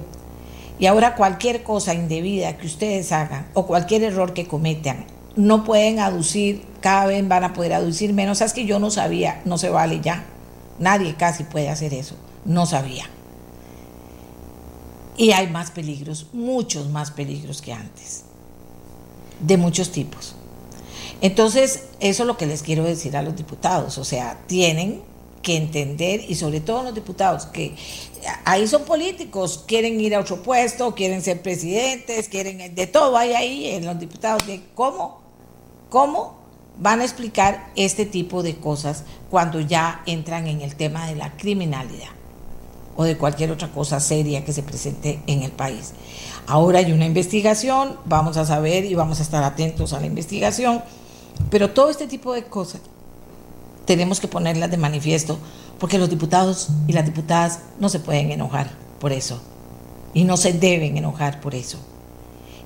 Y ahora cualquier cosa indebida que ustedes hagan o cualquier error que cometan, no pueden aducir, cada vez van a poder aducir menos. Es que yo no sabía, no se vale ya. Nadie casi puede hacer eso. No sabía. Y hay más peligros, muchos más peligros que antes, de muchos tipos. Entonces, eso es lo que les quiero decir a los diputados. O sea, tienen que entender, y sobre todo los diputados, que ahí son políticos, quieren ir a otro puesto, quieren ser presidentes, quieren de todo hay ahí en los diputados, de cómo, cómo van a explicar este tipo de cosas cuando ya entran en el tema de la criminalidad o de cualquier otra cosa seria que se presente en el país. Ahora hay una investigación, vamos a saber y vamos a estar atentos a la investigación, pero todo este tipo de cosas tenemos que ponerlas de manifiesto porque los diputados y las diputadas no se pueden enojar por eso y no se deben enojar por eso.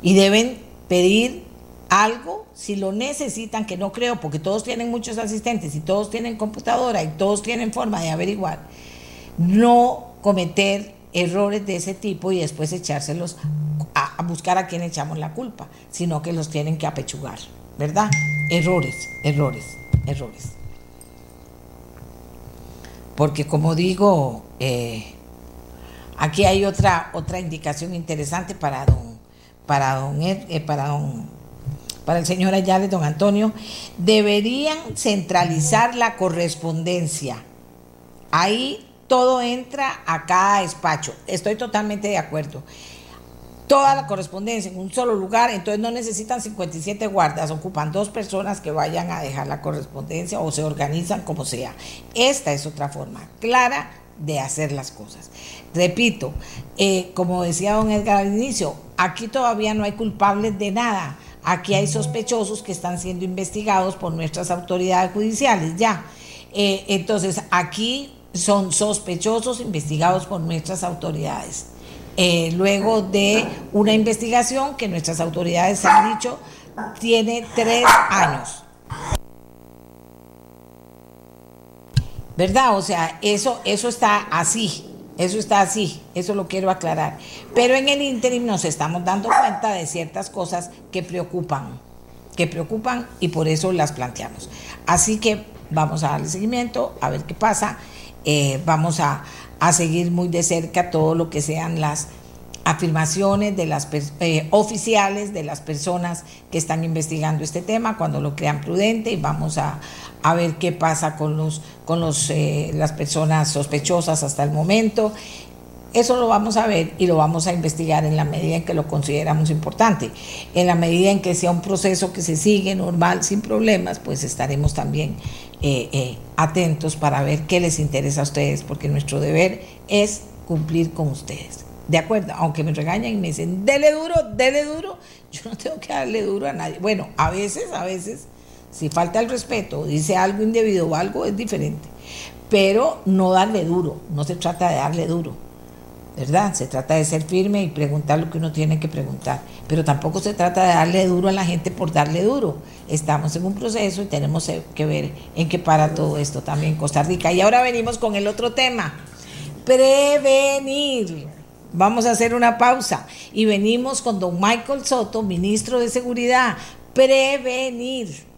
Y deben pedir algo si lo necesitan, que no creo, porque todos tienen muchos asistentes y todos tienen computadora y todos tienen forma de averiguar. No cometer errores de ese tipo y después echárselos a, buscar a quien echamos la culpa, sino que los tienen que apechugar, ¿verdad? Errores, errores, errores. Porque como digo, eh, aquí hay otra, otra indicación interesante para don, para don, eh, para don, para el señor Ayala, don Antonio, deberían centralizar la correspondencia. Ahí todo entra a cada despacho. Estoy totalmente de acuerdo. Toda la correspondencia en un solo lugar, entonces no necesitan 57 guardas, ocupan dos personas que vayan a dejar la correspondencia o se organizan como sea. Esta es otra forma clara de hacer las cosas. Repito, eh, como decía don Edgar al inicio, aquí todavía no hay culpables de nada. Aquí hay sospechosos que están siendo investigados por nuestras autoridades judiciales, ya. Eh, entonces, aquí son sospechosos investigados por nuestras autoridades. Eh, luego de una investigación que nuestras autoridades han dicho tiene tres años. ¿Verdad? O sea, eso, eso está así, eso está así, eso lo quiero aclarar. Pero en el ínterim nos estamos dando cuenta de ciertas cosas que preocupan, que preocupan y por eso las planteamos. Así que vamos a darle seguimiento, a ver qué pasa. Eh, vamos a, seguir muy de cerca todo lo que sean las afirmaciones de las eh, oficiales de las personas que están investigando este tema cuando lo crean prudente y vamos a, ver qué pasa con los con los eh, las personas sospechosas hasta el momento eso lo vamos a ver y lo vamos a investigar en la medida en que lo consideramos importante. En la medida en que sea un proceso que se sigue normal, sin problemas, pues estaremos también eh, eh, atentos para ver qué les interesa a ustedes, porque nuestro deber es cumplir con ustedes. De acuerdo, aunque me regañan y me dicen, dele duro, dele duro, yo no tengo que darle duro a nadie. Bueno, a veces, a veces, si falta el respeto, dice algo indebido o algo, es diferente. Pero no darle duro, no se trata de darle duro ¿verdad? Se trata de ser firme y preguntar lo que uno tiene que preguntar, pero tampoco se trata de darle duro a la gente por darle duro. Estamos en un proceso y tenemos que ver en qué para todo esto también Costa Rica. Y ahora venimos con el otro tema, prevenir. Vamos a hacer una pausa y venimos con don Michael Soto, ministro de Seguridad, prevenir.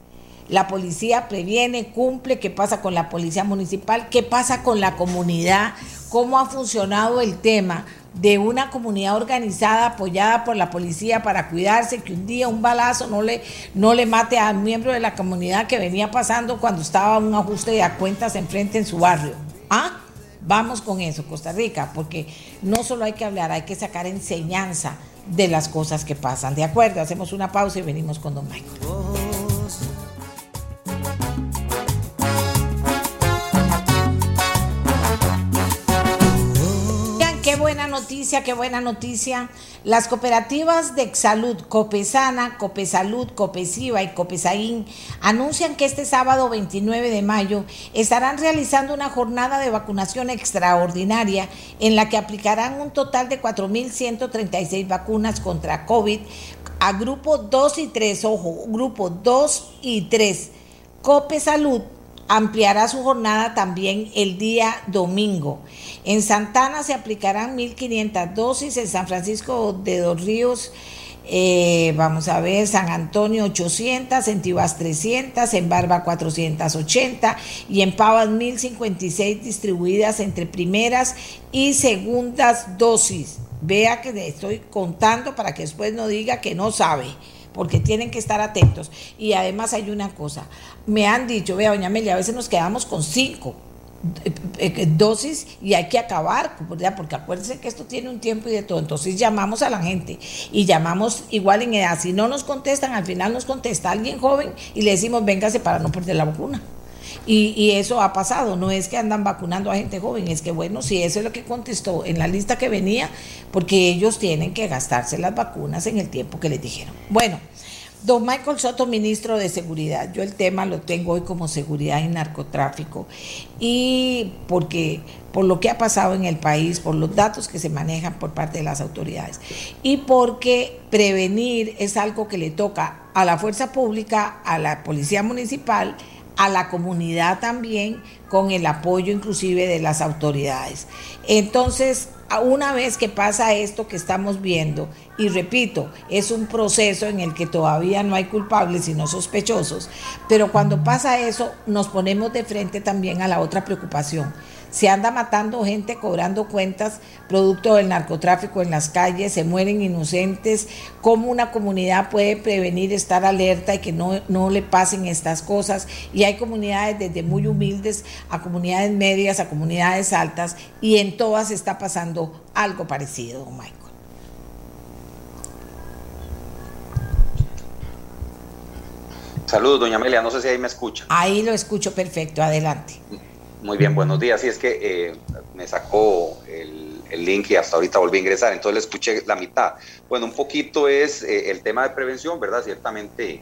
La policía previene, cumple, qué pasa con la policía municipal, qué pasa con la comunidad cómo ha funcionado el tema de una comunidad organizada apoyada por la policía para cuidarse, que un día un balazo no le, no le mate a un miembro de la comunidad que venía pasando cuando estaba un ajuste de cuentas enfrente en su barrio. ¿Ah? Vamos con eso, Costa Rica, porque no solo hay que hablar, hay que sacar enseñanza de las cosas que pasan. ¿De acuerdo? Hacemos una pausa y venimos con don Michael. Buena noticia, qué buena noticia. Las cooperativas de Exalud, Copesana, Copesalud, Copesiva y Copesaín anuncian que este sábado 29 de mayo estarán realizando una jornada de vacunación extraordinaria en la que aplicarán un total de 4.136 vacunas contra COVID a grupo 2 y 3, ojo, grupo 2 y 3. Copesalud ampliará su jornada también el día domingo. En Santana se aplicarán 1.500 dosis, en San Francisco de Dos Ríos eh, vamos a ver, San Antonio 800, en Tibas 300, en Barba 480 y en Pavas 1056 distribuidas entre primeras y segundas dosis. Vea que le estoy contando para que después no diga que no sabe, porque tienen que estar atentos. Y además hay una cosa, me han dicho, vea, doña Amelia, a veces nos quedamos con cinco eh, eh, dosis y hay que acabar, porque acuérdense que esto tiene un tiempo y de todo. Entonces llamamos a la gente y llamamos igual en edad. Si no nos contestan, al final nos contesta alguien joven y le decimos, véngase para no perder la vacuna. Y, y, eso ha pasado, no es que andan vacunando a gente joven, es que bueno, si eso es lo que contestó en la lista que venía, porque ellos tienen que gastarse las vacunas en el tiempo que les dijeron. Bueno. Don Michael Soto, ministro de Seguridad, yo el tema lo tengo hoy como seguridad y narcotráfico, y porque por lo que ha pasado en el país, por los datos que se manejan por parte de las autoridades, y porque prevenir es algo que le toca a la fuerza pública, a la policía municipal, a la comunidad también, con el apoyo inclusive de las autoridades. Entonces, una vez que pasa esto que estamos viendo, y repito, es un proceso en el que todavía no hay culpables sino sospechosos, pero cuando pasa eso nos ponemos de frente también a la otra preocupación se anda matando gente cobrando cuentas producto del narcotráfico en las calles, se mueren inocentes, cómo una comunidad puede prevenir, estar alerta y que no, no le pasen estas cosas. Y hay comunidades desde muy humildes a comunidades medias, a comunidades altas, y en todas está pasando algo parecido, Michael. Saludos, doña Amelia, no sé si ahí me escucha. Ahí lo escucho perfecto, adelante. Muy bien, buenos días. Sí, es que eh, me sacó el, link y hasta ahorita volví a ingresar, entonces le escuché la mitad. Bueno, un poquito es eh, el tema de prevención, ¿verdad? Ciertamente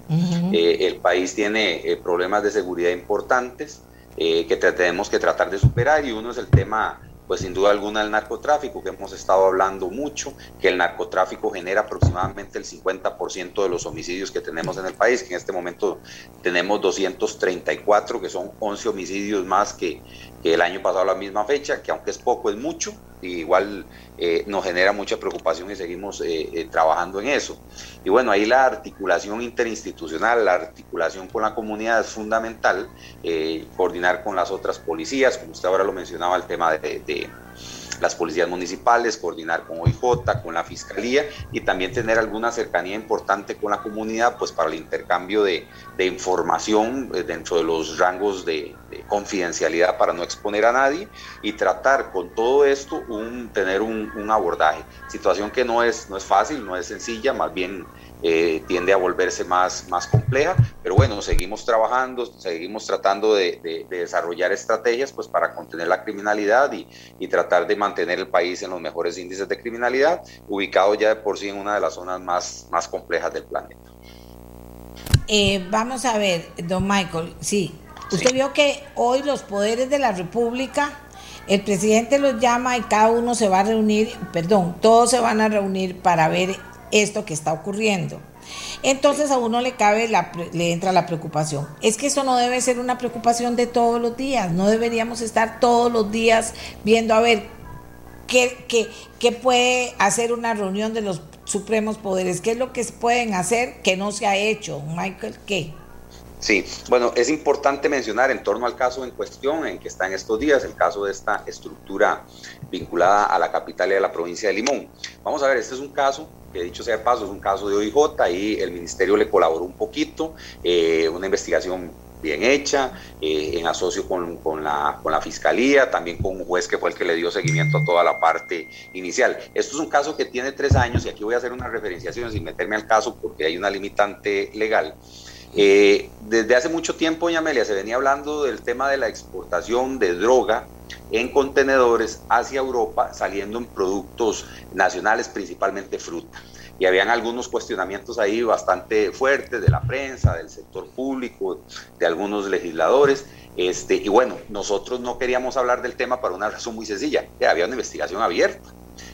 eh, el país tiene problemas de seguridad importantes que tenemos que tratar de superar y uno es el tema pues sin duda alguna el narcotráfico, que hemos estado hablando mucho, que el narcotráfico genera aproximadamente el 50% de los homicidios que tenemos en el país, que en este momento tenemos 234, que son 11 homicidios más que, el año pasado la misma fecha, que aunque es poco, es mucho, igual eh, nos genera mucha preocupación y seguimos eh, eh, trabajando en eso. Y bueno, ahí la articulación interinstitucional, la articulación con la comunidad es fundamental, coordinar con las otras policías, como usted ahora lo mencionaba, el tema de las policías municipales, coordinar con OIJ, con la Fiscalía y también tener alguna cercanía importante con la comunidad, pues para el intercambio de, información eh, dentro de los rangos de, confidencialidad para no exponer a nadie y tratar con todo esto un, tener un, un abordaje. Situación que no es, no es fácil, no es sencilla, más bien eh, tiende a volverse más, más compleja, pero bueno, seguimos trabajando, seguimos tratando de, desarrollar estrategias pues para contener la criminalidad y, y, tratar de mantener el país en los mejores índices de criminalidad, ubicado ya de por sí en una de las zonas más, más complejas del planeta. Eh, vamos a ver, don Michael, sí, usted vio que hoy los poderes de la República el presidente los llama y cada uno se va a reunir, perdón, todos se van a reunir para ver esto que está ocurriendo. Entonces a uno le cabe, la, le entra la preocupación. Es que eso no debe ser una preocupación de todos los días, no deberíamos estar todos los días viendo a ver qué, qué, qué puede hacer una reunión de los supremos poderes, qué es lo que pueden hacer que no se ha hecho. Michael, ¿qué? Sí, bueno, es importante mencionar en torno al caso en cuestión en que está en estos días, el caso de esta estructura vinculada a la capital y a la provincia de Limón. Vamos a ver, este es un caso que dicho sea de paso, es un caso de OIJ, ahí el ministerio le colaboró un poquito, eh, una investigación bien hecha, eh, en asocio con, con, la, con la fiscalía, también con un juez que fue el que le dio seguimiento a toda la parte inicial. Esto es un caso que tiene tres años y aquí voy a hacer una referenciación sin meterme al caso porque hay una limitante legal. Eh, desde hace mucho tiempo, doña Amelia, se venía hablando del tema de la exportación de droga en contenedores hacia Europa, saliendo en productos nacionales, principalmente fruta. Y habían algunos cuestionamientos ahí bastante fuertes de la prensa, del sector público, de algunos legisladores. Este, y bueno, nosotros no queríamos hablar del tema para una razón muy sencilla, que había una investigación abierta.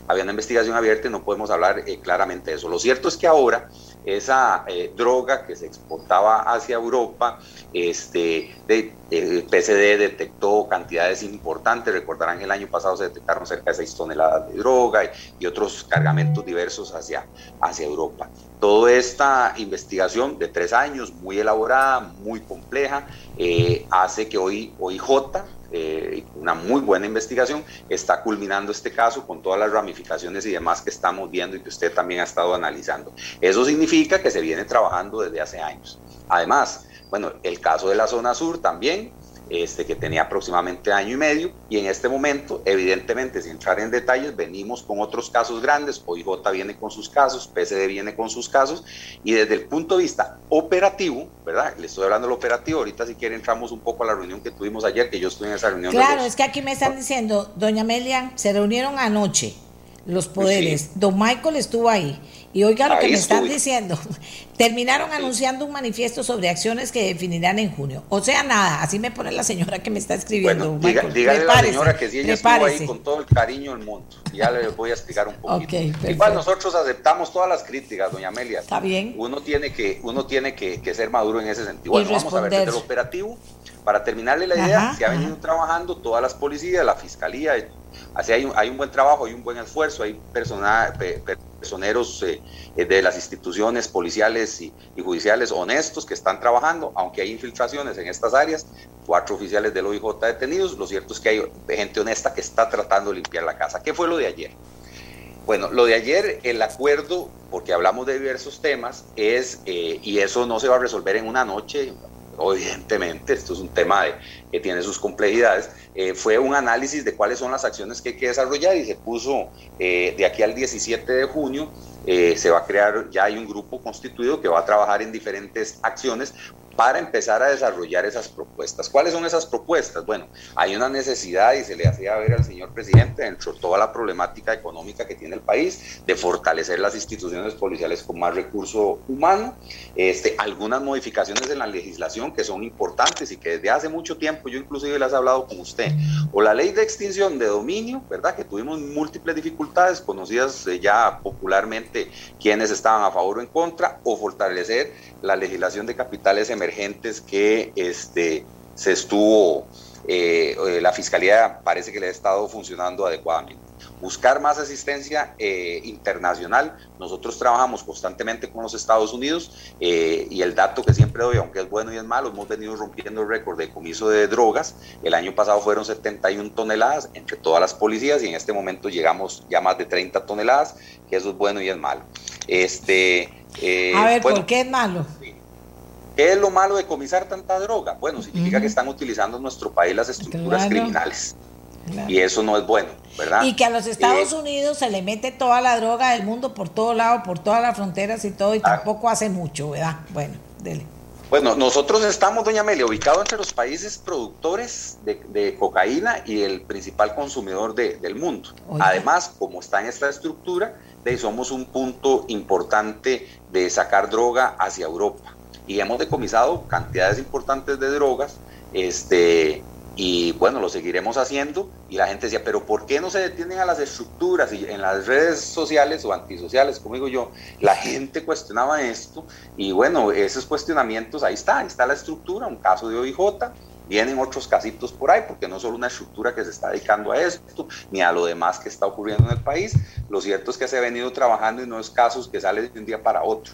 Había una investigación abierta y no podemos hablar eh, claramente de eso. Lo cierto es que ahora esa eh, droga que se exportaba hacia Europa, este, de, el PCD detectó cantidades importantes, recordarán que el año pasado se detectaron cerca de 6 toneladas de droga y, otros cargamentos diversos hacia, hacia Europa. Toda esta investigación de tres años, muy elaborada, muy compleja, eh, hace que hoy OIJ, eh, una muy buena investigación, está culminando este caso con todas las ramificaciones y demás que estamos viendo y que usted también ha estado analizando. Eso significa que se viene trabajando desde hace años. Además, bueno, el caso de la zona sur también, este, que tenía aproximadamente año y medio, y en este momento, evidentemente, sin entrar en detalles, venimos con otros casos grandes, OIJ viene con sus casos, PCD viene con sus casos, y desde el punto de vista operativo, ¿verdad? Le estoy hablando del operativo, ahorita si quiere entramos un poco a la reunión que tuvimos ayer, que yo estuve en esa reunión. Claro, es que aquí me están diciendo, doña Amelia, se reunieron anoche los poderes, don Michael estuvo ahí y oiga lo que me están diciendo. Terminaron anunciando un manifiesto sobre acciones que definirán en junio. O sea, nada, así me pone la señora que me está escribiendo. Bueno, dígale a la señora que si ella estuvo ahí con todo el cariño del mundo. Ya le voy a explicar un poquito. Igual nosotros aceptamos todas las críticas, doña Amelia. Está bien. Uno tiene que, uno tiene que, ser maduro en ese sentido. Bueno, vamos a ver desde el operativo. Para terminarle la idea, se ha venido trabajando todas las policías, la fiscalía, así hay un, hay un buen trabajo, hay un buen esfuerzo, hay personal, personeros eh, eh, de las instituciones policiales y, judiciales honestos que están trabajando, aunque hay infiltraciones en estas áreas, cuatro oficiales del OIJ detenidos, lo cierto es que hay gente honesta que está tratando de limpiar la casa. ¿Qué fue lo de ayer? Bueno, lo de ayer, el acuerdo, porque hablamos de diversos temas, es, eh, y eso no se va a resolver en una noche, evidentemente, esto es un tema que tiene sus complejidades, eh, fue un análisis de cuáles son las acciones que hay que desarrollar y se puso eh, de aquí al 17 de junio, eh, se va a crear, ya hay un grupo constituido que va a trabajar en diferentes acciones para empezar a desarrollar esas propuestas. ¿Cuáles son esas propuestas? Bueno, hay una necesidad, y se le hacía ver al señor presidente, dentro de toda la problemática económica que tiene el país, de fortalecer las instituciones policiales con más recurso humano, este, algunas modificaciones en la legislación que son importantes y que desde hace mucho tiempo yo inclusive las he hablado con usted, o la ley de extinción de dominio, ¿verdad? Que tuvimos múltiples dificultades, conocidas eh, ya popularmente quienes estaban a favor o en contra, o fortalecer la legislación de capitales emergentes que este, se estuvo, eh, eh, la fiscalía parece que le ha estado funcionando adecuadamente. Buscar más asistencia eh, internacional. Nosotros trabajamos constantemente con los Estados Unidos y el dato que siempre doy, aunque es bueno y es malo, hemos venido rompiendo el récord de comiso de drogas. El año pasado fueron 71 toneladas entre todas las policías y en este momento llegamos ya más de 30 toneladas, que eso es bueno y es malo. Este, eh, a ver, ¿por qué es malo? ¿Qué es lo malo de comisar tanta droga? Bueno, significa que están utilizando en nuestro país las estructuras criminales. Y eso no es bueno, ¿verdad? Y que a los Estados eh, Unidos se le mete toda la droga del mundo por todo lado, por todas las fronteras y todo, y ah. tampoco hace mucho, ¿verdad? Bueno, dele. Bueno, nosotros estamos, doña Amelia, ubicados entre los países productores de, cocaína y el principal consumidor del mundo. Además, como está en esta estructura, de, somos un punto importante de sacar droga hacia Europa. Y hemos decomisado cantidades importantes de drogas, este, y bueno, lo seguiremos haciendo. Y la gente decía, pero ¿por qué no se detienen a las estructuras? Y en las redes sociales o antisociales, como digo yo, la gente cuestionaba esto. Y bueno, esos cuestionamientos, ahí está, ahí está la estructura, un caso de OIJ, Vienen otros casitos por ahí, porque no solo una estructura que se está dedicando a esto, ni a lo demás que está ocurriendo en el país. Lo cierto es que se ha venido trabajando y no es casos que salen de un día para otro.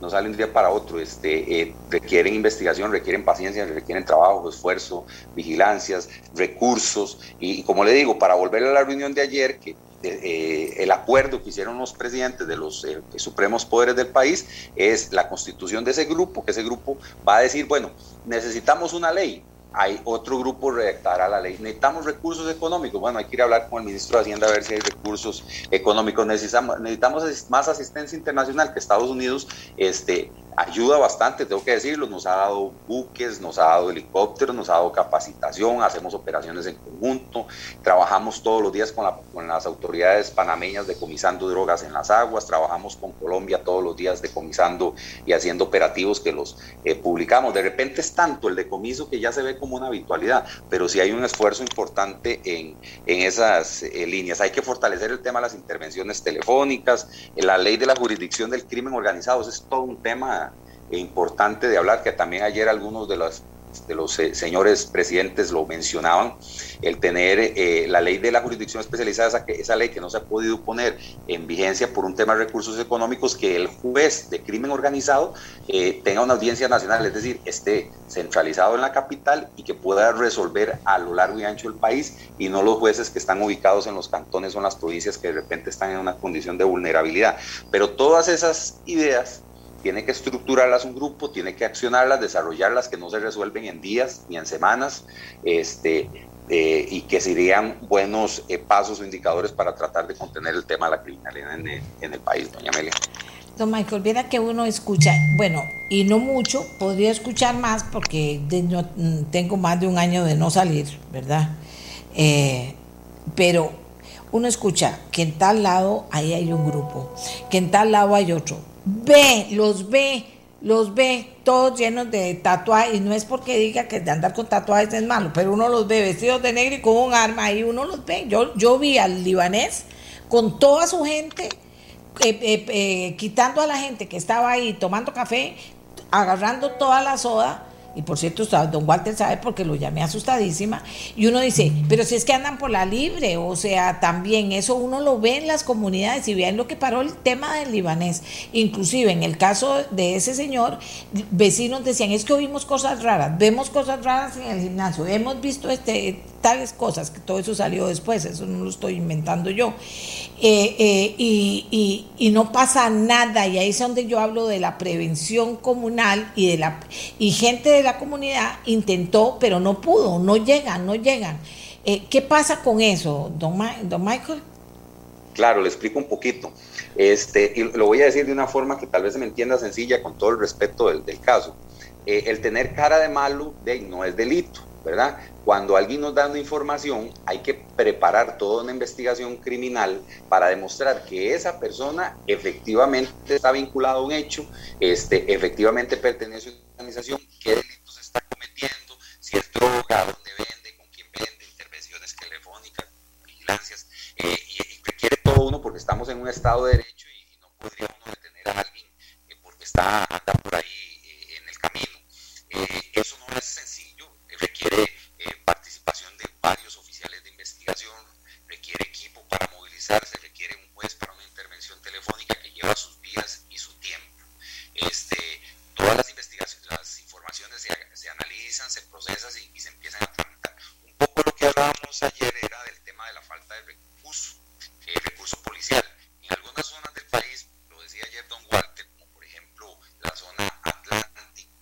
No salen de un día para otro. Este, eh, requieren investigación, requieren paciencia, requieren trabajo, esfuerzo, vigilancias, recursos. Y, como le digo, para volver a la reunión de ayer, que eh, el acuerdo que hicieron los presidentes de los eh, supremos poderes del país es la constitución de ese grupo, que ese grupo va a decir, bueno, necesitamos una ley, hay otro grupo redactará la ley. Necesitamos recursos económicos. Bueno, hay que ir a hablar con el ministro de Hacienda a ver si hay recursos económicos. Necesitamos, necesitamos más asistencia internacional, que Estados Unidos este, ayuda bastante, tengo que decirlo, nos ha dado buques, nos ha dado helicópteros, nos ha dado capacitación, hacemos operaciones en conjunto, trabajamos todos los días con, las autoridades panameñas decomisando drogas en las aguas, trabajamos con Colombia todos los días decomisando y haciendo operativos que los eh, publicamos. De repente es tanto el decomiso que ya se ve como una habitualidad, pero sí hay un esfuerzo importante en, esas eh, líneas. Hay que fortalecer el tema de las intervenciones telefónicas, la ley de la jurisdicción del crimen organizado, es todo un tema importante de hablar, que también ayer algunos de los, de los eh, señores presidentes lo mencionaban, el tener eh, la ley de la jurisdicción especializada, esa, esa ley que no se ha podido poner en vigencia por un tema de recursos económicos, que el juez de crimen organizado eh, tenga una audiencia nacional, es decir, esté centralizado en la capital y que pueda resolver a lo largo y ancho del país y no los jueces que están ubicados en los cantones o en las provincias que de repente están en una condición de vulnerabilidad. Pero todas esas ideas tiene que estructurarlas un grupo, tiene que accionarlas, desarrollarlas, que no se resuelven en días ni en semanas, este, eh, y que serían buenos eh, pasos o indicadores para tratar de contener el tema de la criminalidad en el, país, doña Amelia. Don Michael, viera que uno escucha, bueno, y no mucho, podría escuchar más porque mm, tengo más de un año de no salir, ¿verdad? Eh, pero uno escucha que en tal lado ahí hay un grupo, que en tal lado hay otro, ve, los ve, los ve todos llenos de tatuajes, y no es porque diga que de andar con tatuajes es malo, pero uno los ve vestidos de negro y con un arma, y uno los ve. Yo, yo vi al libanés con toda su gente, eh, eh, eh, quitando a la gente que estaba ahí tomando café, agarrando toda la soda y por cierto, don Walter sabe porque lo llamé asustadísima, y uno dice, pero si es que andan por la libre, o sea, también eso uno lo ve en las comunidades y vean lo que paró el tema del libanés. Inclusive en el caso de ese señor, vecinos decían, es que oímos cosas raras, vemos cosas raras en el gimnasio, hemos visto este tales cosas, que todo eso salió después, eso no lo estoy inventando yo. Eh, eh, y, y, no pasa nada, y ahí es donde yo hablo de la prevención comunal y de la y gente de la comunidad intentó, pero no pudo, no llegan, no llegan. Eh, ¿Qué pasa con eso, don, don Michael? Claro, le explico un poquito. Este, y lo voy a decir de una forma que tal vez se me entienda sencilla con todo el respeto del, caso. el tener cara de malo de, no es delito, ¿verdad? Cuando alguien nos da una información, hay que preparar toda una investigación criminal para demostrar que esa persona efectivamente está vinculada a un hecho, este, efectivamente pertenece a una organización, qué delitos está cometiendo, si es droga, dónde vende, con quién vende, intervenciones telefónicas, vigilancias, eh, y, requiere todo uno porque estamos en un estado de derecho y, no podría uno detener a alguien eh, porque está anda por ahí eh, en el camino. eso no es sencillo, requiere participación de varios oficiales de investigación, requiere equipo para movilizarse, requiere un juez para una intervención telefónica que lleva sus días y su tiempo. Este, todas las investigaciones, las informaciones se, se analizan, se procesan y, se empiezan a tramitar. Un poco lo que hablábamos ayer era del tema de la falta de recurso, eh, recurso policial. En algunas zonas del país, lo decía ayer don Walter, como por ejemplo la zona atlántica,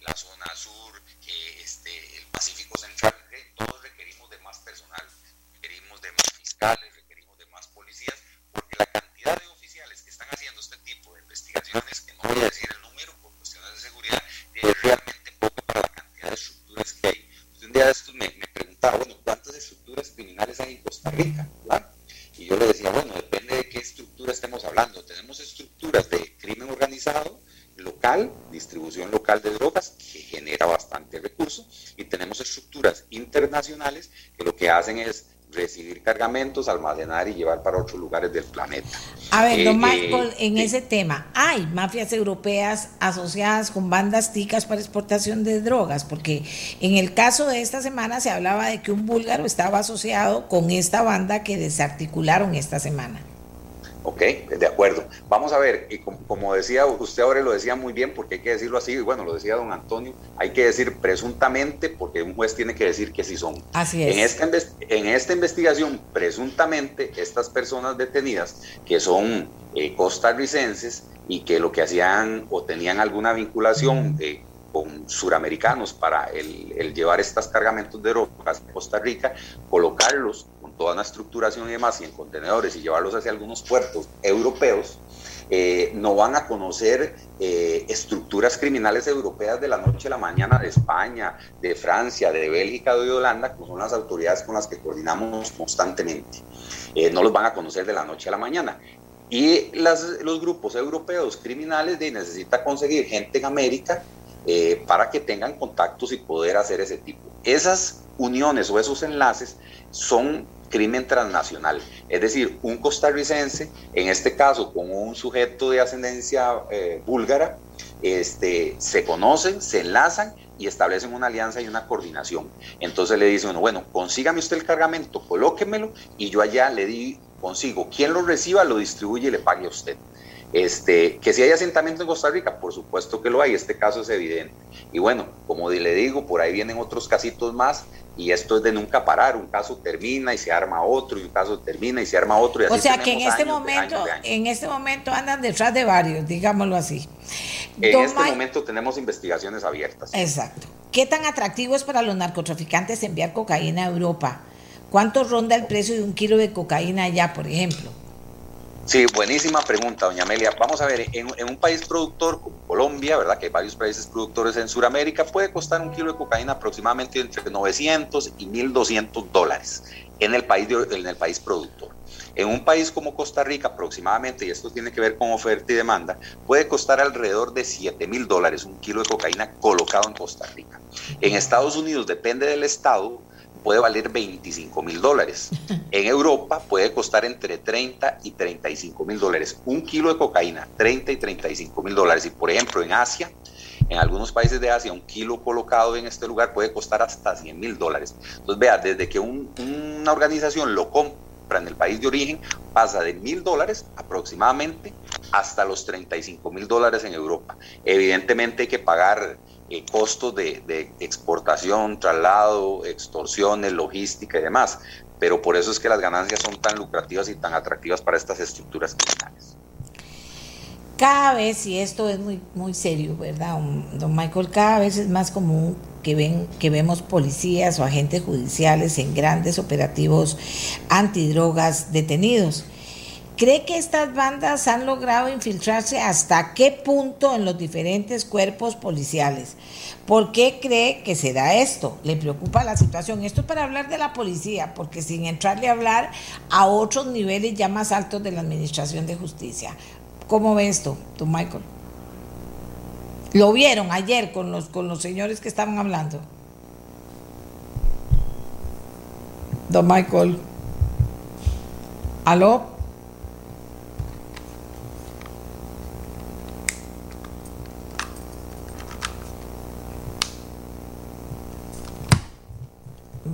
la zona sur, eh, este, el Pacífico Central, todos requerimos de más personal, requerimos de más fiscales, requerimos de más policías, porque la cantidad de oficiales que están haciendo este tipo de investigaciones, que no voy a decir el número por cuestiones de seguridad, es realmente poco para la cantidad de estructuras que hay. un día de estos me, preguntaba, bueno, ¿cuántas estructuras criminales hay en Costa Rica? Y yo le decía, bueno, depende de qué estructura estemos hablando. Tenemos estructuras de crimen organizado, local, distribución local de drogas, que genera bastante recurso, y tenemos estructuras internacionales que lo que hacen es almacenar y llevar para otros lugares del planeta. A ver, don eh, Michael, en ese tema, ¿hay mafias europeas asociadas con bandas ticas para exportación de drogas? Porque en el caso de esta semana se hablaba de que un búlgaro estaba asociado con esta banda que desarticularon esta semana. Ok, de acuerdo. Vamos a ver, y como, decía usted ahora lo decía muy bien, porque hay que decirlo así, y bueno, lo decía don Antonio, hay que decir presuntamente, porque un juez tiene que decir que sí son. Así es. En esta, en esta investigación, presuntamente, estas personas detenidas, que son eh, costarricenses y que lo que hacían o tenían alguna vinculación con suramericanos para el, llevar estos cargamentos de drogas a Costa Rica, colocarlos con toda una estructuración y demás y en contenedores y llevarlos hacia algunos puertos europeos, eh, no van a conocer eh, estructuras criminales europeas de la noche a la mañana de España, de Francia, de Bélgica, de Holanda, como son las autoridades con las que coordinamos constantemente. Eh, no los van a conocer de la noche a la mañana. Y los grupos europeos criminales de, necesita conseguir gente en América para que tengan contactos y poder hacer ese tipo. Esas uniones o esos enlaces son crimen transnacional. Es decir, un costarricense, en este caso con un sujeto de ascendencia eh, búlgara, este, se conocen, se enlazan y establecen una alianza y una coordinación. Entonces le dice uno, bueno, consígame usted el cargamento, colóquemelo y yo allá le di, consigo. Quien lo reciba, lo distribuye y le pague a usted. Este, que si hay asentamiento en Costa Rica, por supuesto que lo hay, este caso es evidente. Y bueno, como le digo, por ahí vienen otros casitos más y esto es de nunca parar, un caso termina y se arma otro y un caso termina y se arma otro. Y o sea que en este momento, en este momento andan detrás de varios, digámoslo así. En este momento tenemos investigaciones abiertas. Exacto. ¿Qué tan atractivo es para los narcotraficantes enviar cocaína a Europa? ¿Cuánto ronda el precio de un kilo de cocaína allá, por ejemplo? Sí, buenísima pregunta, doña Amelia. Vamos a ver, en, un país productor como Colombia, ¿verdad? Que hay varios países productores en Sudamérica, puede costar un kilo de cocaína aproximadamente entre 900 y 1200 dólares en el país, en el país productor. En un país como Costa Rica, aproximadamente, y esto tiene que ver con oferta y demanda, puede costar alrededor de 7 mil dólares un kilo de cocaína colocado en Costa Rica. En Estados Unidos, depende del estado, puede valer 25 mil dólares. En Europa puede costar entre 30 y 35 mil dólares. Un kilo de cocaína, 30 y 35 mil dólares. Y por ejemplo, en Asia, en algunos países de Asia, un kilo colocado en este lugar puede costar hasta 100 mil dólares. Entonces, vea, desde que una organización lo compra en el país de origen, pasa de mil dólares aproximadamente hasta los 35 mil dólares en Europa. Evidentemente hay que pagar eh, costos de, exportación, traslado, extorsiones, logística y demás. Pero por eso es que las ganancias son tan lucrativas y tan atractivas para estas estructuras criminales. Cada vez, y esto es muy, muy serio, ¿verdad, don Michael? Cada vez es más común que, ven, que vemos policías o agentes judiciales en grandes operativos antidrogas detenidos. ¿Cree que estas bandas han logrado infiltrarse hasta qué punto en los diferentes cuerpos policiales? ¿Por qué cree que se da esto? ¿Le preocupa la situación? Esto es para hablar de la policía, porque sin entrarle a hablar a otros niveles ya más altos de la Administración de Justicia. ¿Cómo ve esto, tú, Michael? Lo vieron ayer con los, con los señores que estaban hablando. Don Michael. ¿Aló?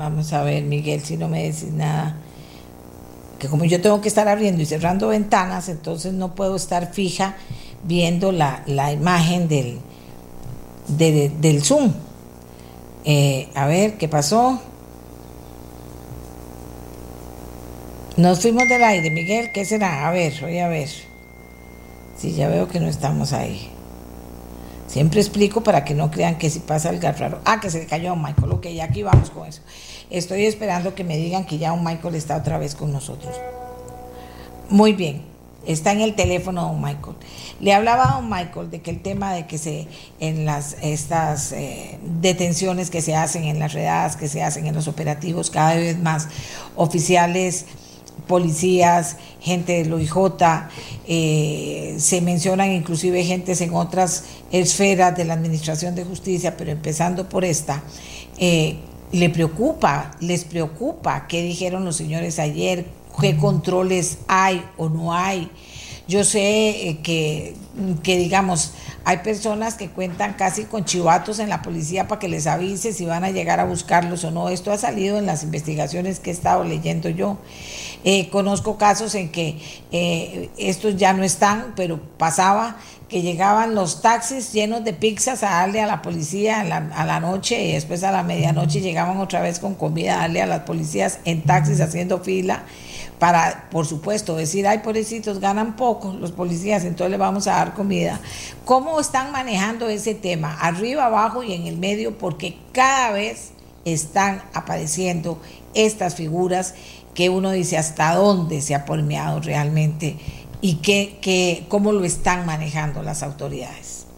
Vamos a ver, Miguel, si no me decís nada. Que como yo tengo que estar abriendo y cerrando ventanas, entonces no puedo estar fija viendo la, imagen del, del Zoom. Eh, a ver, ¿qué pasó? Nos fuimos del aire, Miguel, ¿qué será? A ver, voy a ver. Sí, ya veo que no estamos ahí. Siempre explico para que no crean que si pasa el raro. Ah, que se le cayó a Michael. Ok, aquí vamos con eso. Estoy esperando que me digan que ya un Michael está otra vez con nosotros. Muy bien, está en el teléfono don Michael. Le hablaba a don Michael de que el tema de que se en las estas eh, detenciones que se hacen en las redadas, que se hacen en los operativos, cada vez más oficiales policías, gente del OIJ, eh, se mencionan inclusive gentes en otras esferas de la Administración de Justicia, pero empezando por esta, eh, le preocupa, les preocupa qué dijeron los señores ayer, qué controles hay o no hay. Yo sé eh, que, que, digamos, hay personas que cuentan casi con chivatos en la policía para que les avise si van a llegar a buscarlos o no. Esto ha salido en las investigaciones que he estado leyendo yo. Eh, conozco casos en que eh, estos ya no están, pero pasaba que llegaban los taxis llenos de pizzas a darle a la policía a la, noche y después a la medianoche llegaban otra vez con comida a darle a las policías en taxis haciendo fila para, por supuesto, decir, ay, pobrecitos, ganan poco los policías, entonces le vamos a dar comida. ¿Cómo están manejando ese tema? Arriba, abajo y en el medio, porque cada vez están apareciendo estas figuras que uno dice hasta dónde se ha permeado realmente y que, cómo lo están manejando las autoridades.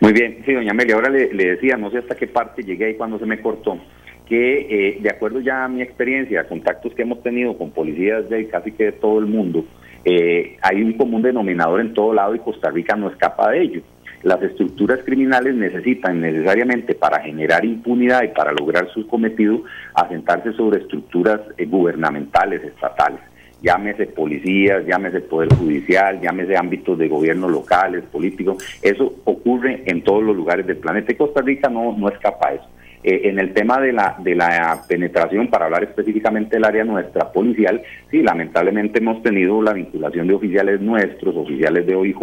Muy bien, sí, doña Amelia, ahora le, decía, no sé hasta qué parte llegué ahí cuando se me cortó, que eh, de acuerdo ya a mi experiencia, contactos que hemos tenido con policías de casi que de todo el mundo, eh, hay un común denominador en todo lado y Costa Rica no escapa de ello. Las estructuras criminales necesitan necesariamente para generar impunidad y para lograr su cometido asentarse sobre estructuras eh, gubernamentales, estatales llámese policías, llámese poder judicial, llámese ámbitos de gobierno locales, políticos, eso ocurre en todos los lugares del planeta y Costa Rica no, no escapa a eso. Eh, en el tema de la, de la penetración, para hablar específicamente del área nuestra policial, sí, lamentablemente hemos tenido la vinculación de oficiales nuestros, oficiales de OIJ,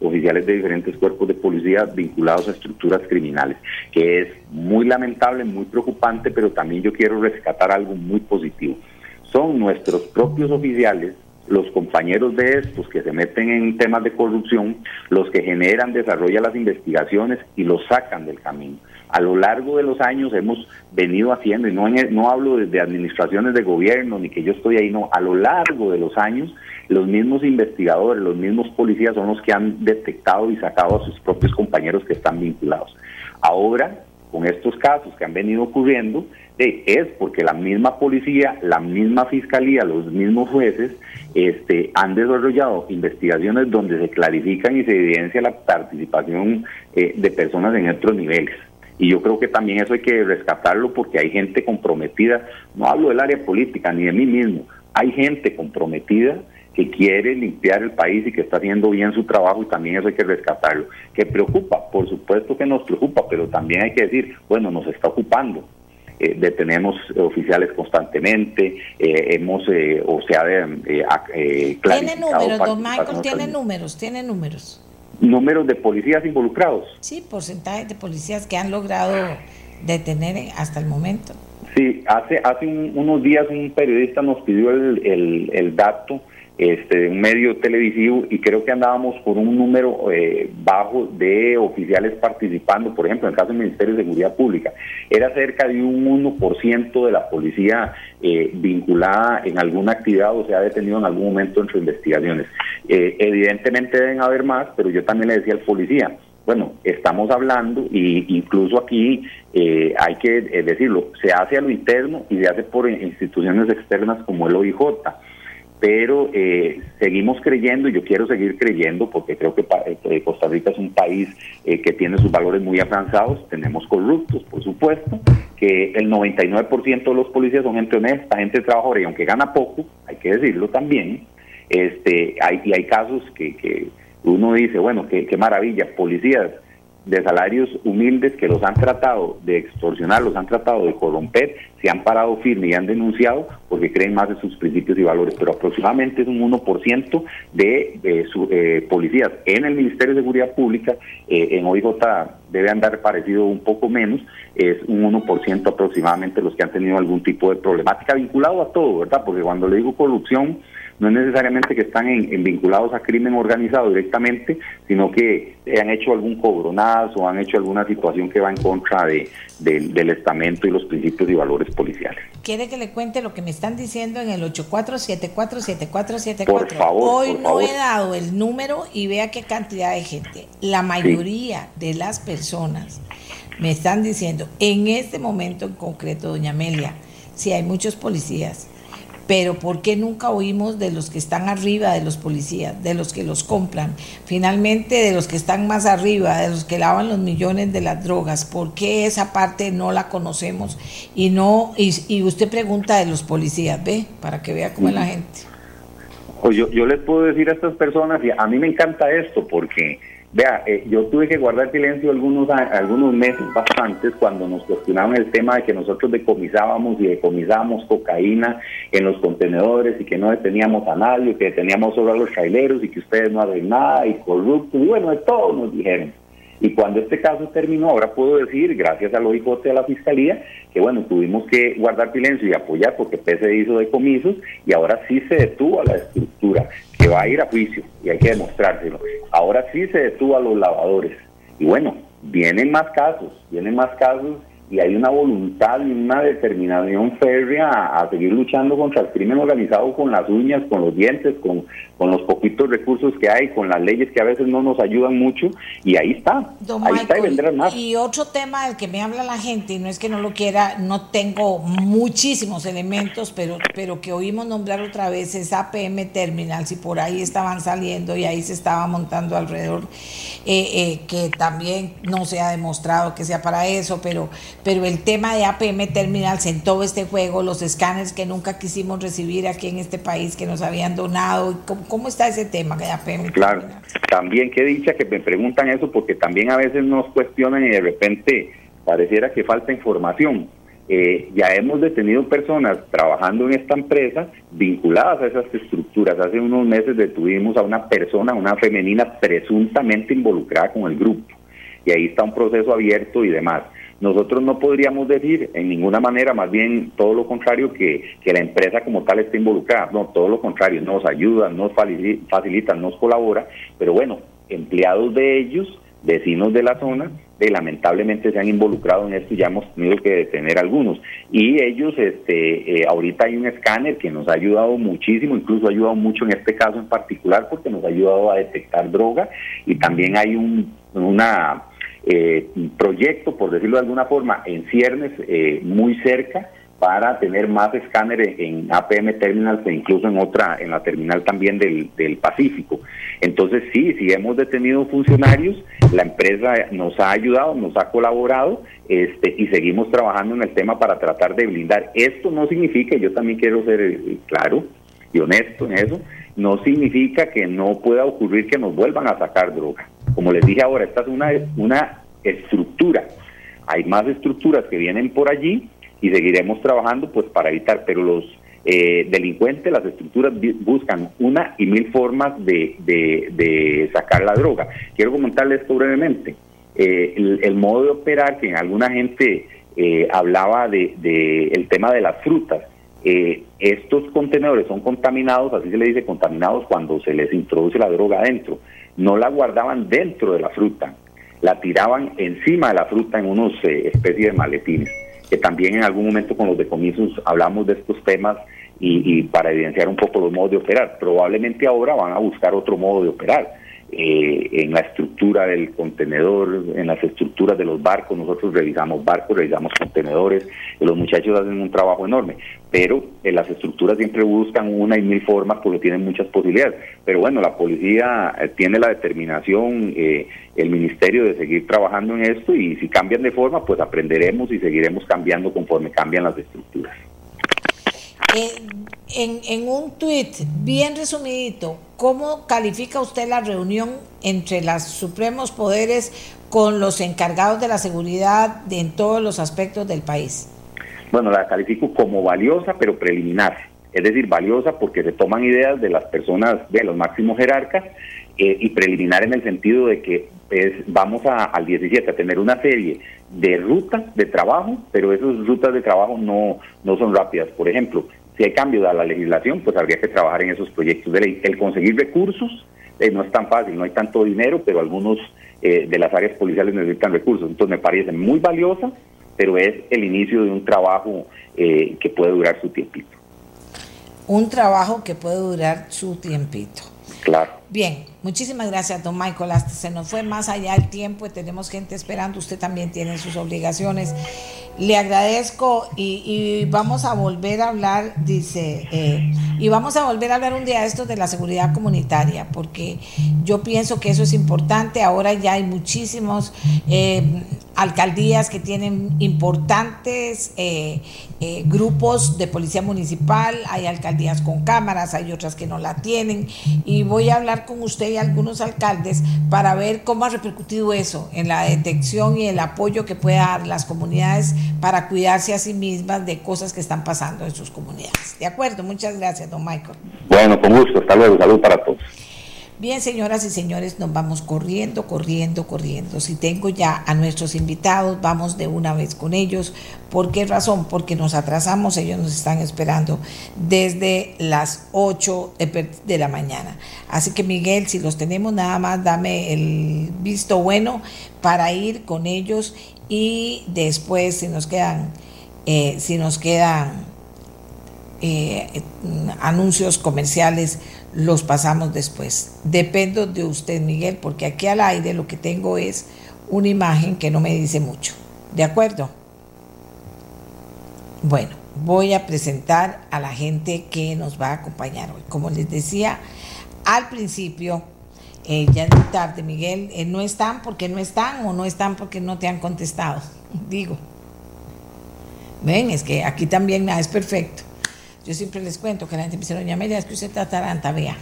oficiales de diferentes cuerpos de policía vinculados a estructuras criminales, que es muy lamentable, muy preocupante, pero también yo quiero rescatar algo muy positivo. Son nuestros propios oficiales los compañeros de estos que se meten en temas de corrupción, los que generan, desarrollan las investigaciones y los sacan del camino a lo largo de los años hemos venido haciendo, y no, no hablo de, administraciones de gobierno ni que yo estoy ahí, no, a lo largo de los años los mismos investigadores, los mismos policías son los que han detectado y sacado a sus propios compañeros que están vinculados. Ahora, con estos casos que han venido ocurriendo, es porque la misma policía, la misma fiscalía, los mismos jueces este, han desarrollado investigaciones donde se clarifican y se evidencia la participación eh, de personas en otros niveles. Y yo creo que también eso hay que rescatarlo porque hay gente comprometida, no hablo del área política ni de mí mismo, hay gente comprometida que quiere limpiar el país y que está haciendo bien su trabajo y también eso hay que rescatarlo. Que preocupa, por supuesto que nos preocupa, pero también hay que decir, bueno, nos está ocupando. Eh, detenemos oficiales constantemente, eh, hemos, eh, o sea, eh, ¿Tiene números, don Michael? ¿Tiene números? ¿Tiene números? Números de policías involucrados. Sí, porcentaje de policías que han logrado detener hasta el momento. Sí, hace, hace unos días un periodista nos pidió el, el, el dato este, un medio televisivo y creo que andábamos con un número eh, bajo de oficiales participando, por ejemplo, en el caso del Ministerio de Seguridad Pública, era cerca de un 1% de la policía eh, vinculada en alguna actividad o se ha detenido en algún momento en sus investigaciones. Eh, evidentemente deben haber más, pero yo también le decía al policía, bueno, estamos hablando y incluso aquí hay que decirlo, se hace a lo interno y se hace por instituciones externas como el OIJ pero eh, seguimos creyendo y yo quiero seguir creyendo porque creo que eh, Costa Rica es un país eh, que tiene sus valores muy avanzados, tenemos corruptos, por supuesto, que el 99% de los policías son gente honesta, gente trabajadora y aunque gana poco, hay que decirlo también, este, hay, y hay casos que, uno dice, bueno, qué, qué maravilla, policías de salarios humildes que los han tratado de extorsionar, los han tratado de corromper, se han parado firme y han denunciado porque creen más en sus principios y valores, pero aproximadamente es un 1% de, de su, eh, policías en el Ministerio de Seguridad Pública, eh, en OIJ debe andar parecido un poco menos, es un 1% aproximadamente los que han tenido algún tipo de problemática vinculado a todo, ¿verdad? Porque cuando le digo corrupción, no es necesariamente que están en, vinculados a crimen organizado directamente, sino que han hecho algún cobronazo o han hecho alguna situación que va en contra de, del estamento y los principios y valores policiales. ¿Quiere que le cuente lo que me están diciendo en el 84747474? Por favor. Hoy no he dado el número y vea qué cantidad de gente. La mayoría de las personas me están diciendo, en este momento en concreto, doña Amelia, si hay muchos policías, pero ¿por qué nunca oímos de los que están arriba de los policías, de los que los compran, finalmente de los que están más arriba, de los que lavan los millones de las drogas? ¿Por qué esa parte no la conocemos? Y no y, usted pregunta de los policías, ve, para que vea cómo es la gente. Pues yo, yo les puedo decir a estas personas, y a mí me encanta esto, porque Vea, eh, yo tuve que guardar silencio algunos, algunos meses bastantes cuando nos cuestionaban el tema de que nosotros decomisábamos y decomisábamos cocaína en los contenedores y que no deteníamos a nadie, que deteníamos solo a los traileros y que ustedes no hacen nada y corruptos, y bueno, de todo nos dijeron. Y cuando este caso terminó, ahora puedo decir, gracias al OIJ de la Fiscalía, que bueno, tuvimos que guardar silencio y apoyar porque PC hizo decomisos y ahora sí se detuvo a la estructura, que va a ir a juicio y hay que demostrárselo. Ahora sí se detuvo a los lavadores. Y bueno, vienen más casos, vienen más casos y hay una voluntad y una determinación férrea a, seguir luchando contra el crimen organizado con las uñas, con los dientes, con, con los poquitos recursos que hay, con las leyes que a veces no nos ayudan mucho, y ahí está, ahí está y vendrán más. Y otro tema del que me habla la gente, y no es que no lo quiera, no tengo muchísimos elementos, pero, pero que oímos nombrar otra vez es APM Terminals, y por ahí estaban saliendo y ahí se estaba montando alrededor, eh, eh, que también no se ha demostrado que sea para eso, pero pero el tema de APM Terminals en todo este juego, los escáneres que nunca quisimos recibir aquí en este país, que nos habían donado, ¿cómo, está ese tema de APM Claro, también qué dicha que me preguntan eso, porque también a veces nos cuestionan y de repente pareciera que falta información. Eh, ya hemos detenido personas trabajando en esta empresa vinculadas a esas estructuras. Hace unos meses detuvimos a una persona, una femenina presuntamente involucrada con el grupo. Y ahí está un proceso abierto y demás. Nosotros no podríamos decir en ninguna manera, más bien todo lo contrario, que, la empresa como tal esté involucrada. No, todo lo contrario, nos ayuda, nos facilita, nos colabora, pero bueno, empleados de ellos, vecinos de la zona, lamentablemente se han involucrado en esto y ya hemos tenido que detener algunos. Y ellos, este, eh, ahorita hay un escáner que nos ha ayudado muchísimo, incluso ha ayudado mucho en este caso en particular porque nos ha ayudado a detectar droga y también hay un, una eh, proyecto, por decirlo de alguna forma, en ciernes eh, muy cerca para tener más escáneres en APM Terminals e incluso en otra, en la terminal también del, del Pacífico. Entonces sí, sí hemos detenido funcionarios, la empresa nos ha ayudado, nos ha colaborado este, y seguimos trabajando en el tema para tratar de blindar. Esto no significa, yo también quiero ser eh, claro y honesto en eso, no significa que no pueda ocurrir que nos vuelvan a sacar droga. Como les dije ahora, esta es una, una estructura. Hay más estructuras que vienen por allí y seguiremos trabajando pues para evitar, pero los eh, delincuentes, las estructuras buscan una y mil formas de, de, sacar la droga. Quiero comentarles esto brevemente. Eh, el, modo de operar, que alguna gente eh, hablaba de, de, el tema de las frutas, estos contenedores son contaminados, así se le dice contaminados cuando se les introduce la droga adentro. No la guardaban dentro de la fruta, la tiraban encima de la fruta en unos eh, especies de maletines, que también en algún momento con los decomisos hablamos de estos temas y, y para evidenciar un poco los modos de operar. Probablemente ahora van a buscar otro modo de operar eh, en la estructura del contenedor, en las estructuras de los barcos. Nosotros revisamos barcos, revisamos contenedores, los muchachos hacen un trabajo enorme, pero en las estructuras siempre buscan una y mil formas porque tienen muchas posibilidades. Pero bueno, la policía eh, tiene la determinación, eh, el ministerio de seguir trabajando en esto y si cambian de forma, pues aprenderemos y seguiremos cambiando conforme cambian las estructuras. En, en un tuit bien resumidito, ¿Cómo califica usted la reunión entre los supremos poderes con los encargados de la seguridad en todos los aspectos del país? Bueno, la califico como valiosa, pero preliminar. Es decir, valiosa porque se toman ideas de las personas, de los máximos jerarcas, eh, y preliminar en el sentido de que vamos al 17 a tener una serie de rutas de trabajo, pero esas rutas de trabajo no, no son rápidas. Por ejemplo, si hay cambio de la legislación, pues habría que trabajar en esos proyectos de ley. El conseguir recursos eh, no es tan fácil, no hay tanto dinero, pero algunos eh, de las áreas policiales necesitan recursos. Entonces me parece muy valiosa, pero es el inicio de un trabajo eh, que puede durar su tiempito. Un trabajo que puede durar su tiempito. Claro. Bien, muchísimas gracias, don Michael. Se nos fue más allá el tiempo y tenemos gente esperando. Usted también tiene sus obligaciones. Le agradezco y, vamos a volver a hablar, dice, eh, y vamos a volver a hablar un día de esto de la seguridad comunitaria, porque yo pienso que eso es importante. Ahora ya hay muchísimos eh, alcaldías que tienen importantes eh, grupos de policía municipal, hay alcaldías con cámaras, hay otras que no la tienen, y voy a hablar con usted algunos alcaldes para ver cómo ha repercutido eso en la detección y el apoyo que pueda dar las comunidades para cuidarse a sí mismas de cosas que están pasando en sus comunidades. De acuerdo, muchas gracias, don Michael. Bueno, con gusto, hasta luego, salud para todos. Bien, señoras y señores, nos vamos corriendo, corriendo, corriendo. Si tengo ya a nuestros invitados, vamos de una vez con ellos. ¿Por qué razón? Porque nos atrasamos, ellos nos están esperando desde las 8 de la mañana. Así que Miguel, si los tenemos nada más, dame el visto bueno para ir con ellos y después si nos quedan, eh, si nos quedan eh, anuncios comerciales, los pasamos después. Dependo de usted, Miguel, porque aquí al aire lo que tengo es una imagen que no me dice mucho. ¿De acuerdo? Bueno, voy a presentar a la gente que nos va a acompañar hoy. Como les decía al principio, eh, ya es tarde, Miguel, eh, no están porque no están o no están porque no te han contestado. Digo. Ven, es que aquí también nada es perfecto. Yo siempre les cuento que la gente me dice, doña Amelia, es que usted está taranta, vea.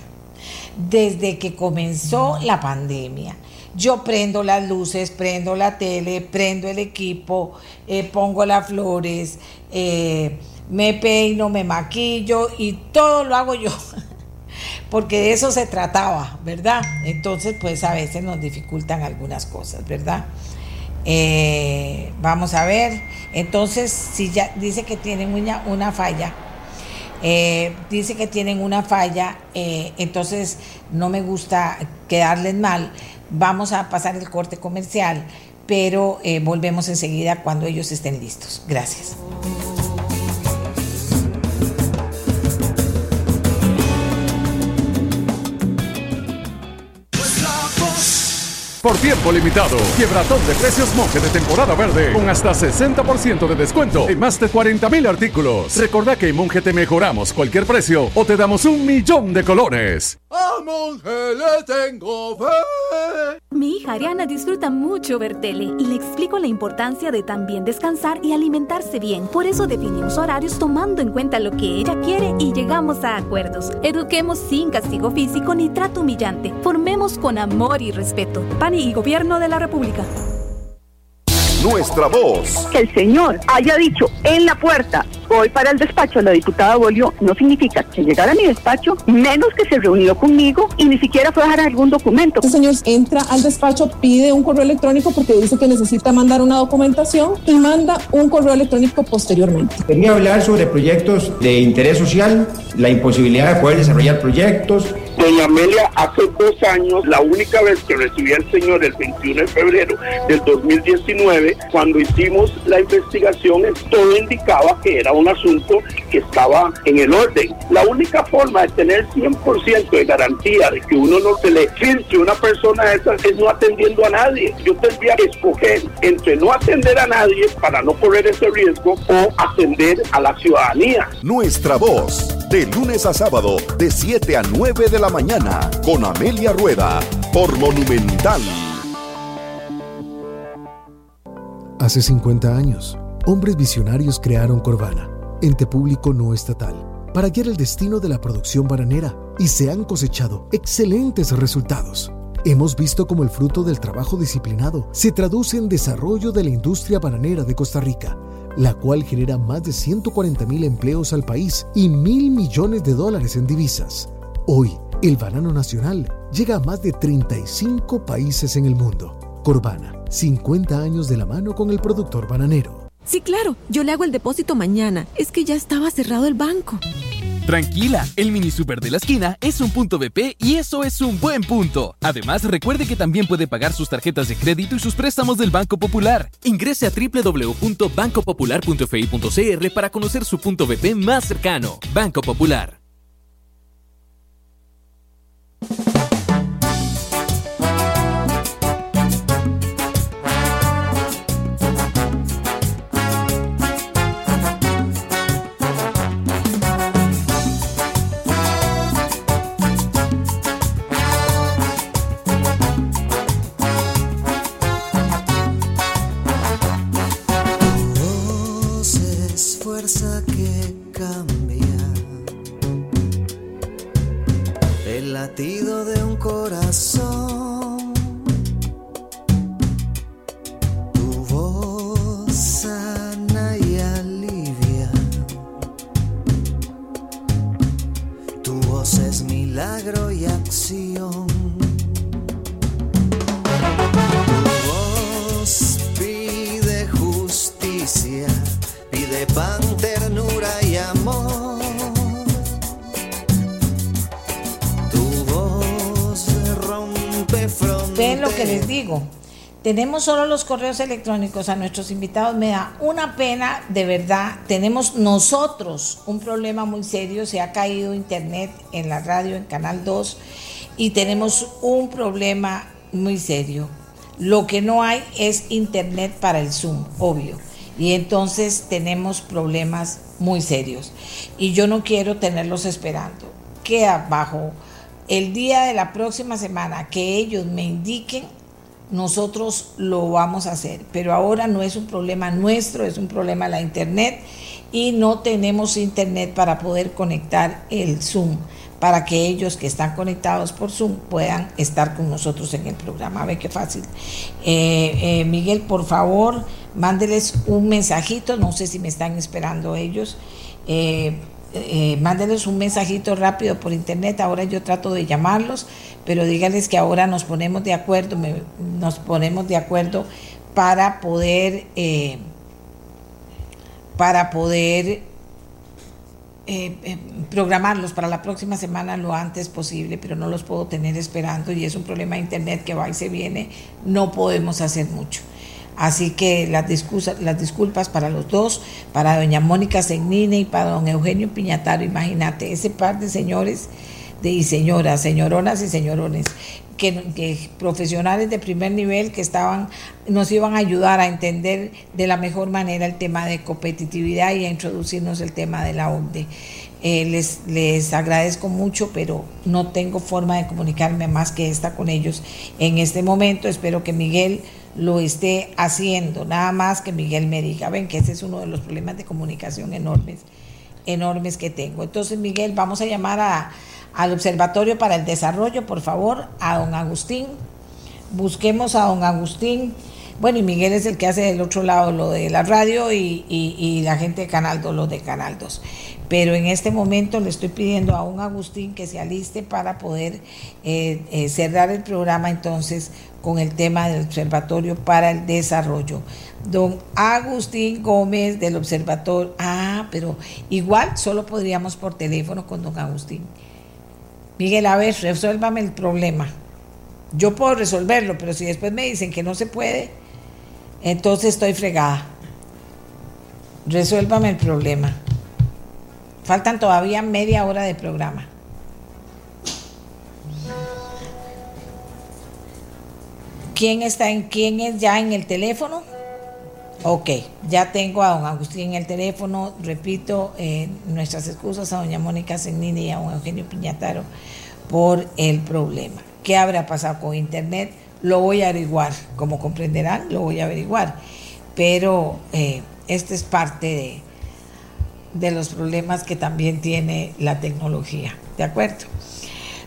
Desde que comenzó la pandemia, yo prendo las luces, prendo la tele, prendo el equipo, eh, pongo las flores, eh, me peino, me maquillo y todo lo hago yo. Porque de eso se trataba, ¿verdad? Entonces, pues a veces nos dificultan algunas cosas, ¿verdad? Eh, vamos a ver. Entonces, si ya dice que tienen una, una falla, eh, dice que tienen una falla, eh, entonces no me gusta quedarles mal. Vamos a pasar el corte comercial, pero eh, volvemos enseguida cuando ellos estén listos. Gracias. Por tiempo limitado, quiebratón de precios monje de temporada verde con hasta 60% de descuento en más de 40 mil artículos. Recordá que en Monje te mejoramos cualquier precio o te damos un millón de colores. A Monje le tengo fe. Mi hija Ariana disfruta mucho ver tele y le explico la importancia de también descansar y alimentarse bien. Por eso definimos horarios tomando en cuenta lo que ella quiere y llegamos a acuerdos. Eduquemos sin castigo físico ni trato humillante. Formemos con amor y respeto y Gobierno de la República. Nuestra voz. Que el señor haya dicho en la puerta, voy para el despacho de la diputada Bolio, no significa que llegara a mi despacho, menos que se reunió conmigo y ni siquiera fue a dejar algún documento. El señor entra al despacho, pide un correo electrónico porque dice que necesita mandar una documentación y manda un correo electrónico posteriormente. Quería hablar sobre proyectos de interés social, la imposibilidad de poder desarrollar proyectos, Doña Amelia, hace dos años, la única vez que recibí al señor, el 21 de febrero del 2019, cuando hicimos la investigación, todo indicaba que era un asunto que estaba en el orden. La única forma de tener 100% de garantía de que uno no se le filtre una persona esa es no atendiendo a nadie. Yo tendría que escoger entre no atender a nadie para no correr ese riesgo o atender a la ciudadanía. Nuestra voz, de lunes a sábado, de 7 a 9 de la mañana, con Amelia Rueda, por Monumental. Hace 50 años, hombres visionarios crearon Corvana, ente público no estatal, para guiar el destino de la producción bananera y se han cosechado excelentes resultados. Hemos visto cómo el fruto del trabajo disciplinado se traduce en desarrollo de la industria bananera de Costa Rica, la cual genera más de 140 mil empleos al país y mil millones de dólares en divisas. Hoy, el banano nacional llega a más de 35 países en el mundo. Corbana, 50 años de la mano con el productor bananero. Sí, claro, yo le hago el depósito mañana. Es que ya estaba cerrado el banco. Tranquila, el mini super de la esquina es un punto BP y eso es un buen punto. Además, recuerde que también puede pagar sus tarjetas de crédito y sus préstamos del Banco Popular. Ingrese a www.bancopopular.fi.cr para conocer su punto BP más cercano. Banco Popular. Tenemos solo los correos electrónicos a nuestros invitados. Me da una pena, de verdad. Tenemos nosotros un problema muy serio. Se ha caído internet en la radio, en Canal 2, y tenemos un problema muy serio. Lo que no hay es internet para el Zoom, obvio. Y entonces tenemos problemas muy serios. Y yo no quiero tenerlos esperando. Que abajo el día de la próxima semana que ellos me indiquen, nosotros lo vamos a hacer. Pero ahora no es un problema nuestro, es un problema de la internet y no tenemos internet para poder conectar el Zoom para que ellos que están conectados por Zoom puedan estar con nosotros en el programa. A ver qué fácil. Eh, eh, Miguel, por favor, mándeles un mensajito, no sé si me están esperando ellos. Eh, mándeles un mensajito rápido por internet, ahora yo trato de llamarlos, pero díganles que ahora nos ponemos de acuerdo, nos ponemos de acuerdo para poder, para poder eh, eh, programarlos para la próxima semana lo antes posible, pero no los puedo tener esperando y es un problema de internet que va y se viene, no podemos hacer mucho. Así que las disculpas, las disculpas para los dos, para doña Mónica Segnine y para don Eugenio Piñataro, imagínate, ese par de señores de, y señoras, señoronas y señorones que, profesionales de primer nivel que estaban, nos iban a ayudar a entender de la mejor manera el tema de competitividad y a introducirnos el tema de la OCDE. Eh, les, les agradezco mucho, pero no tengo forma de comunicarme más que esta con ellos en este momento. Espero que Miguel lo esté haciendo. Nada más que Miguel me diga, ven que ese es uno de los problemas de comunicación enormes, enormes que tengo. Entonces, Miguel, vamos a llamar a, al Observatorio para el Desarrollo, por favor, a don Agustín. Busquemos a don Agustín. Bueno, y Miguel es el que hace del otro lado lo de la radio y, la gente de Canal 2, lo de Canal 2. Pero en este momento le estoy pidiendo a don Agustín que se aliste para poder eh, eh, cerrar el programa entonces con el tema del Observatorio para el Desarrollo. Don Agustín Gómez del Observatorio. Ah, pero igual solo podríamos por teléfono con don Agustín. Miguel, a ver, resuélvame el problema. Yo puedo resolverlo, pero si después me dicen que no se puede, entonces estoy fregada. Resuélvame el problema. Faltan todavía media hora de programa. ¿Quién está en quién es ya en el teléfono? Ok, ya tengo a don Agustín en el teléfono. Repito, eh, nuestras excusas a doña Mónica Segnini y a don Eugenio Piñataro por el problema. ¿Qué habrá pasado con Internet? Lo voy a averiguar. Como comprenderán, lo voy a averiguar. Pero eh, este es parte de, de los problemas que también tiene la tecnología. ¿De acuerdo?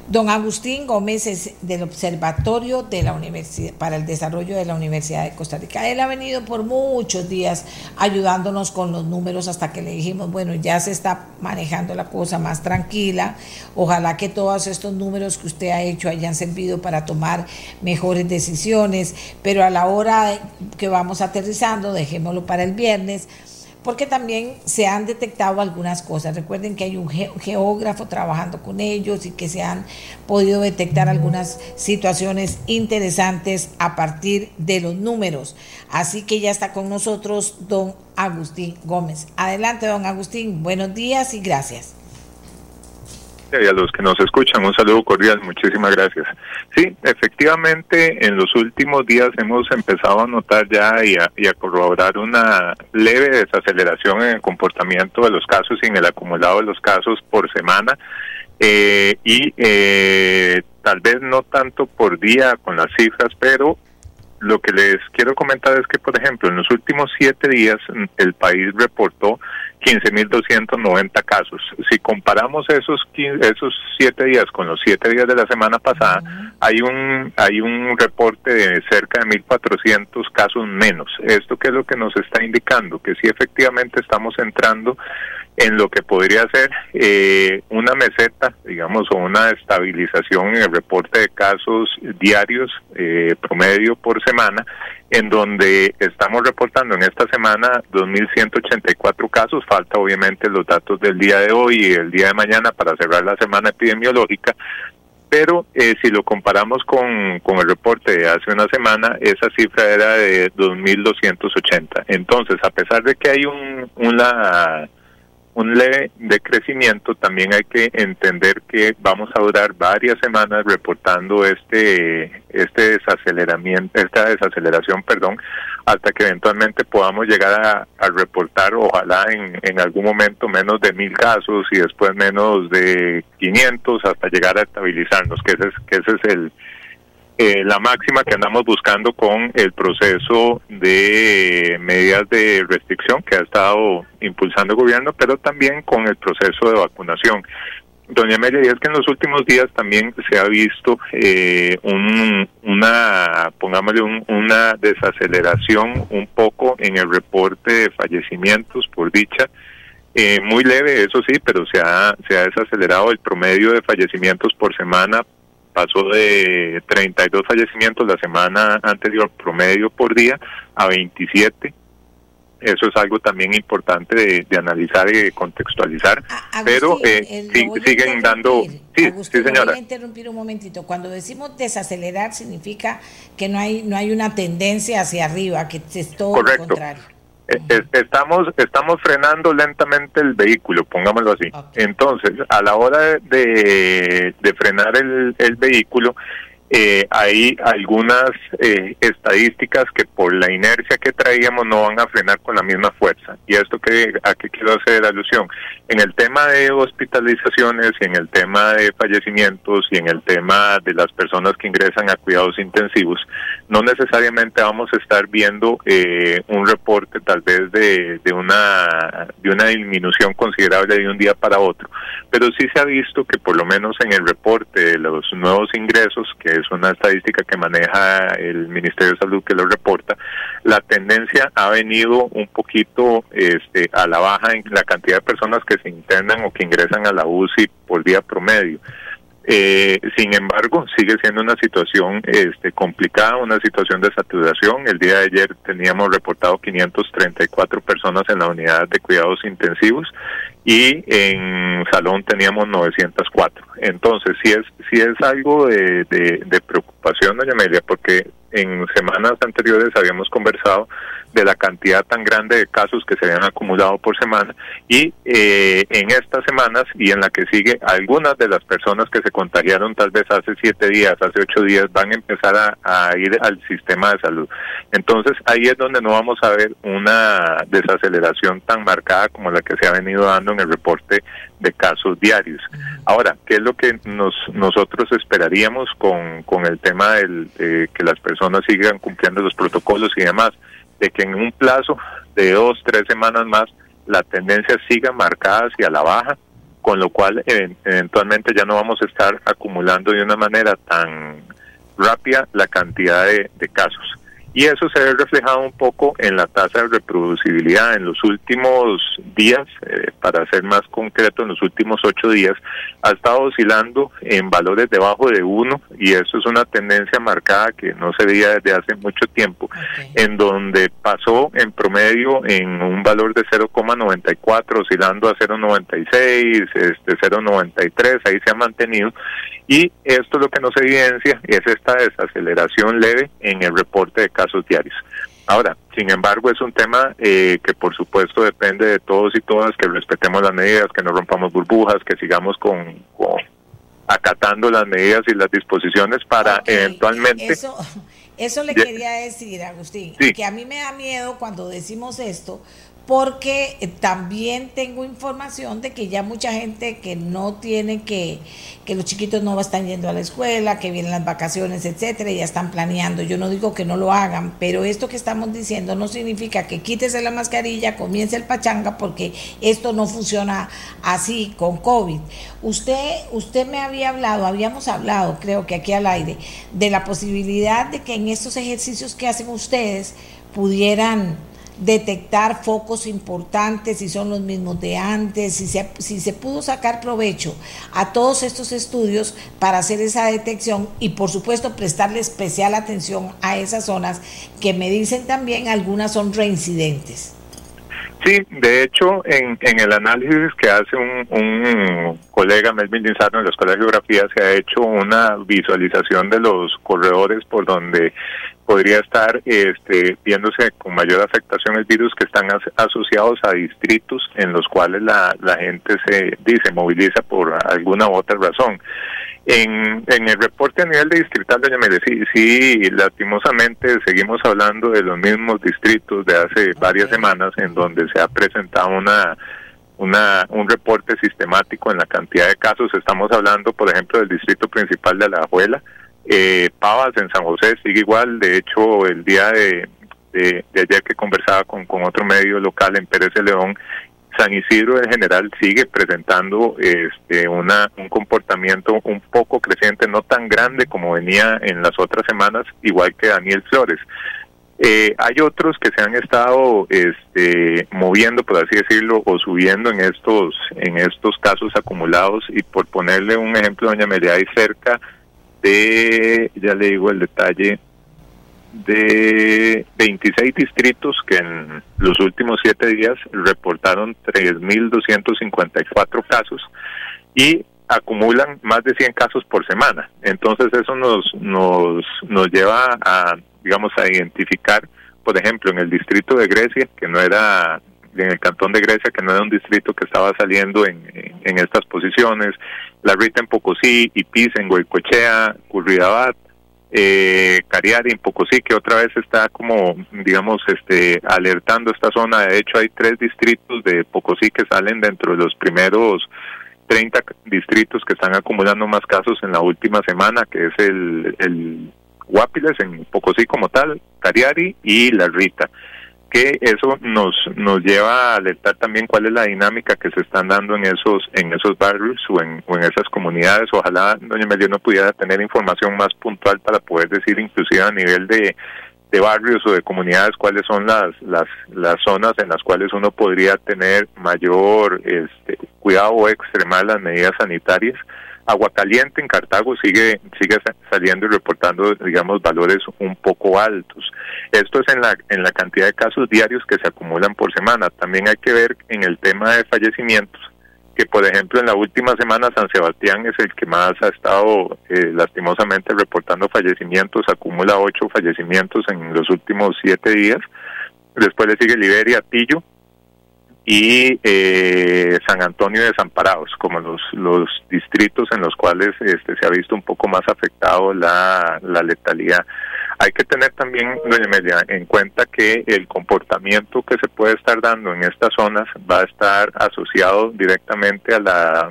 Don Agustín Gómez es del Observatorio de la Universidad para el Desarrollo de la Universidad de Costa Rica. Él ha venido por muchos días ayudándonos con los números hasta que le dijimos, bueno, ya se está manejando la cosa más tranquila. Ojalá que todos estos números que usted ha hecho hayan servido para tomar mejores decisiones, pero a la hora que vamos aterrizando, dejémoslo para el viernes porque también se han detectado algunas cosas. Recuerden que hay un geógrafo trabajando con ellos y que se han podido detectar algunas situaciones interesantes a partir de los números. Así que ya está con nosotros don Agustín Gómez. Adelante, don Agustín. Buenos días y gracias y a los que nos escuchan, un saludo cordial, muchísimas gracias. Sí, efectivamente, en los últimos días hemos empezado a notar ya y a, corroborar una leve desaceleración en el comportamiento de los casos y en el acumulado de los casos por semana. Eh, y eh, tal vez no tanto por día con las cifras, pero lo que les quiero comentar es que, por ejemplo, en los últimos siete días el país reportó 15.290 casos. Si comparamos esos esos siete días con los siete días de la semana pasada, hay un hay un reporte de cerca de 1.400 casos menos. Esto qué es lo que nos está indicando que sí efectivamente estamos entrando en lo que podría ser eh, una meseta, digamos, o una estabilización en el reporte de casos diarios eh, promedio por semana, en donde estamos reportando en esta semana 2.184 casos, falta obviamente los datos del día de hoy y el día de mañana para cerrar la semana epidemiológica, pero eh, si lo comparamos con, con, el reporte de hace una semana, esa cifra era de 2.280. Entonces, a pesar de que hay un, una un leve decrecimiento, también hay que entender que vamos a durar varias semanas reportando este este desaceleramiento, esta desaceleración, perdón, hasta que eventualmente podamos llegar a, reportar, ojalá en, en, algún momento menos de mil casos y después menos de 500 hasta llegar a estabilizarnos, que ese es, que ese es el, eh, la máxima que andamos buscando con el proceso de medidas de restricción que ha estado impulsando el gobierno, pero también con el proceso de vacunación. Doña Amelia, y es que en los últimos días también se ha visto eh, un, una, pongámosle, una desaceleración un poco en el reporte de fallecimientos, por dicha, eh, muy leve, eso sí, pero se ha, se ha desacelerado el promedio de fallecimientos por semana pasó de 32 fallecimientos la semana anterior promedio por día a 27. Eso es algo también importante de, analizar y de contextualizar. pero eh, siguen dando... Sí, sí, señora. Voy a interrumpir un momentito. Cuando decimos desacelerar significa que no hay no hay una tendencia hacia arriba, que es todo lo contrario. Eh, estamos estamos frenando lentamente el vehículo, pongámoslo así. Entonces, a la hora de, de frenar el, el vehículo, eh, hay algunas eh, estadísticas que por la inercia que traíamos no van a frenar con la misma fuerza. ¿Y esto que, a qué quiero hacer alusión? En el tema de hospitalizaciones y en el tema de fallecimientos y en el tema de las personas que ingresan a cuidados intensivos, no necesariamente vamos a estar viendo eh, un reporte tal vez de, una disminución considerable de un día para otro, pero sí se ha visto que por lo menos en el reporte de los nuevos ingresos, que es una estadística que maneja el Ministerio de Salud que lo reporta, la tendencia ha venido un poquito este, a la baja en la cantidad de personas que se internan o que ingresan a la UCI por día promedio. Eh, sin embargo, sigue siendo una situación este, complicada, una situación de saturación. El día de ayer teníamos reportado 534 personas en la unidad de cuidados intensivos y en salón teníamos 904. Entonces, si es si es algo de, de, preocupación, doña Amelia, porque en semanas anteriores habíamos conversado de la cantidad tan grande de casos que se habían acumulado por semana y eh, en estas semanas y en la que sigue algunas de las personas que se contagiaron tal vez hace siete días, hace ocho días van a empezar a, ir al sistema de salud. Entonces ahí es donde no vamos a ver una desaceleración tan marcada como la que se ha venido dando en el reporte de casos diarios. Ahora, ¿qué es lo que nos, nosotros esperaríamos con, con el tema del, de que las personas sigan cumpliendo los protocolos y demás? de que en un plazo de dos, tres semanas más la tendencia siga marcada hacia la baja, con lo cual eventualmente ya no vamos a estar acumulando de una manera tan rápida la cantidad de casos. Y eso se ve reflejado un poco en la tasa de reproducibilidad. En los últimos días, eh, para ser más concreto, en los últimos ocho días, ha estado oscilando en valores debajo de uno y eso es una tendencia marcada que no se veía desde hace mucho tiempo, en donde pasó en promedio en un valor de 0,94, oscilando a 0,96, este 0,93, ahí se ha mantenido y esto lo que nos evidencia es esta desaceleración leve en el reporte de casos diarios. Ahora, sin embargo, es un tema eh, que por supuesto depende de todos y todas que respetemos las medidas, que no rompamos burbujas, que sigamos con, acatando las medidas y las disposiciones para eventualmente... Eso, eso le quería decir, Agustín, que a mí me da miedo cuando decimos esto, porque eh, también tengo información de que ya mucha gente que no tiene que, que los chiquitos no están yendo a la escuela, que vienen las vacaciones, etcétera, ya están planeando. Yo no digo que no lo hagan, pero esto que estamos diciendo no significa que quítese la mascarilla, comience el pachanga, porque esto no funciona así con COVID. Usted, usted me había hablado, habíamos hablado, creo que aquí al aire, de la posibilidad de que en estos ejercicios que hacen ustedes pudieran detectar focos importantes, si son los mismos de antes, si se, si se pudo sacar provecho a todos estos estudios para hacer esa detección y por supuesto prestarle especial atención a esas zonas que me dicen también algunas son reincidentes. Sí, de hecho, en, en el análisis que hace un, un colega, Melvin Lizardo, en la Escuela de Geografía, se ha hecho una visualización de los corredores por donde podría estar este, viéndose con mayor afectación el virus que están asociados a distritos en los cuales la, la gente se, se moviliza por alguna u otra razón. En, en el reporte a nivel de distrital, doña Mele, sí, sí, lastimosamente seguimos hablando de los mismos distritos de hace varias semanas en donde se ha presentado una, una, un reporte sistemático en la cantidad de casos. Estamos hablando, por ejemplo, del distrito principal de Alajuela, eh, Pavas en San José sigue igual, de hecho el día de, de, ayer que conversaba con, con otro medio local en Pérez de León, San Isidro en general sigue presentando este una un comportamiento un poco creciente, no tan grande como venía en las otras semanas, igual que Daniel Flores. Eh, hay otros que se han estado este, moviendo, por así decirlo, o subiendo en estos en estos casos acumulados y por ponerle un ejemplo, doña Melia, hay cerca de, ya le digo el detalle, de 26 distritos que en los últimos siete días reportaron 3.254 casos y acumulan más de 100 casos por semana. Entonces eso nos, nos, nos lleva a, digamos, a identificar, por ejemplo, en el distrito de Grecia, que no era en el cantón de Grecia, que no era un distrito que estaba saliendo en, en estas posiciones, la Rita en Pocosí, Ipiz en Goicochea, Curridabat, eh, Cariari en Pocosí, que otra vez está como, digamos, este, alertando esta zona. De hecho, hay tres distritos de Pocosí que salen dentro de los primeros 30 distritos que están acumulando más casos en la última semana, que es el, el Guapiles en Pocosí como tal, Cariari y La Rita que eso nos nos lleva a alertar también cuál es la dinámica que se están dando en esos en esos barrios o en, en esas comunidades. Ojalá doña no pudiera tener información más puntual para poder decir inclusive a nivel de, de barrios o de comunidades cuáles son las, las las zonas en las cuales uno podría tener mayor este, cuidado o extremar las medidas sanitarias Agua Caliente en Cartago sigue sigue saliendo y reportando digamos valores un poco altos. Esto es en la en la cantidad de casos diarios que se acumulan por semana. También hay que ver en el tema de fallecimientos que por ejemplo en la última semana San Sebastián es el que más ha estado eh, lastimosamente reportando fallecimientos, acumula ocho fallecimientos en los últimos siete días. Después le sigue Liberia, Tillo, y eh, San Antonio de Desamparados como los, los distritos en los cuales este, se ha visto un poco más afectado la, la letalidad. Hay que tener también, doña Amelia, en cuenta que el comportamiento que se puede estar dando en estas zonas va a estar asociado directamente a la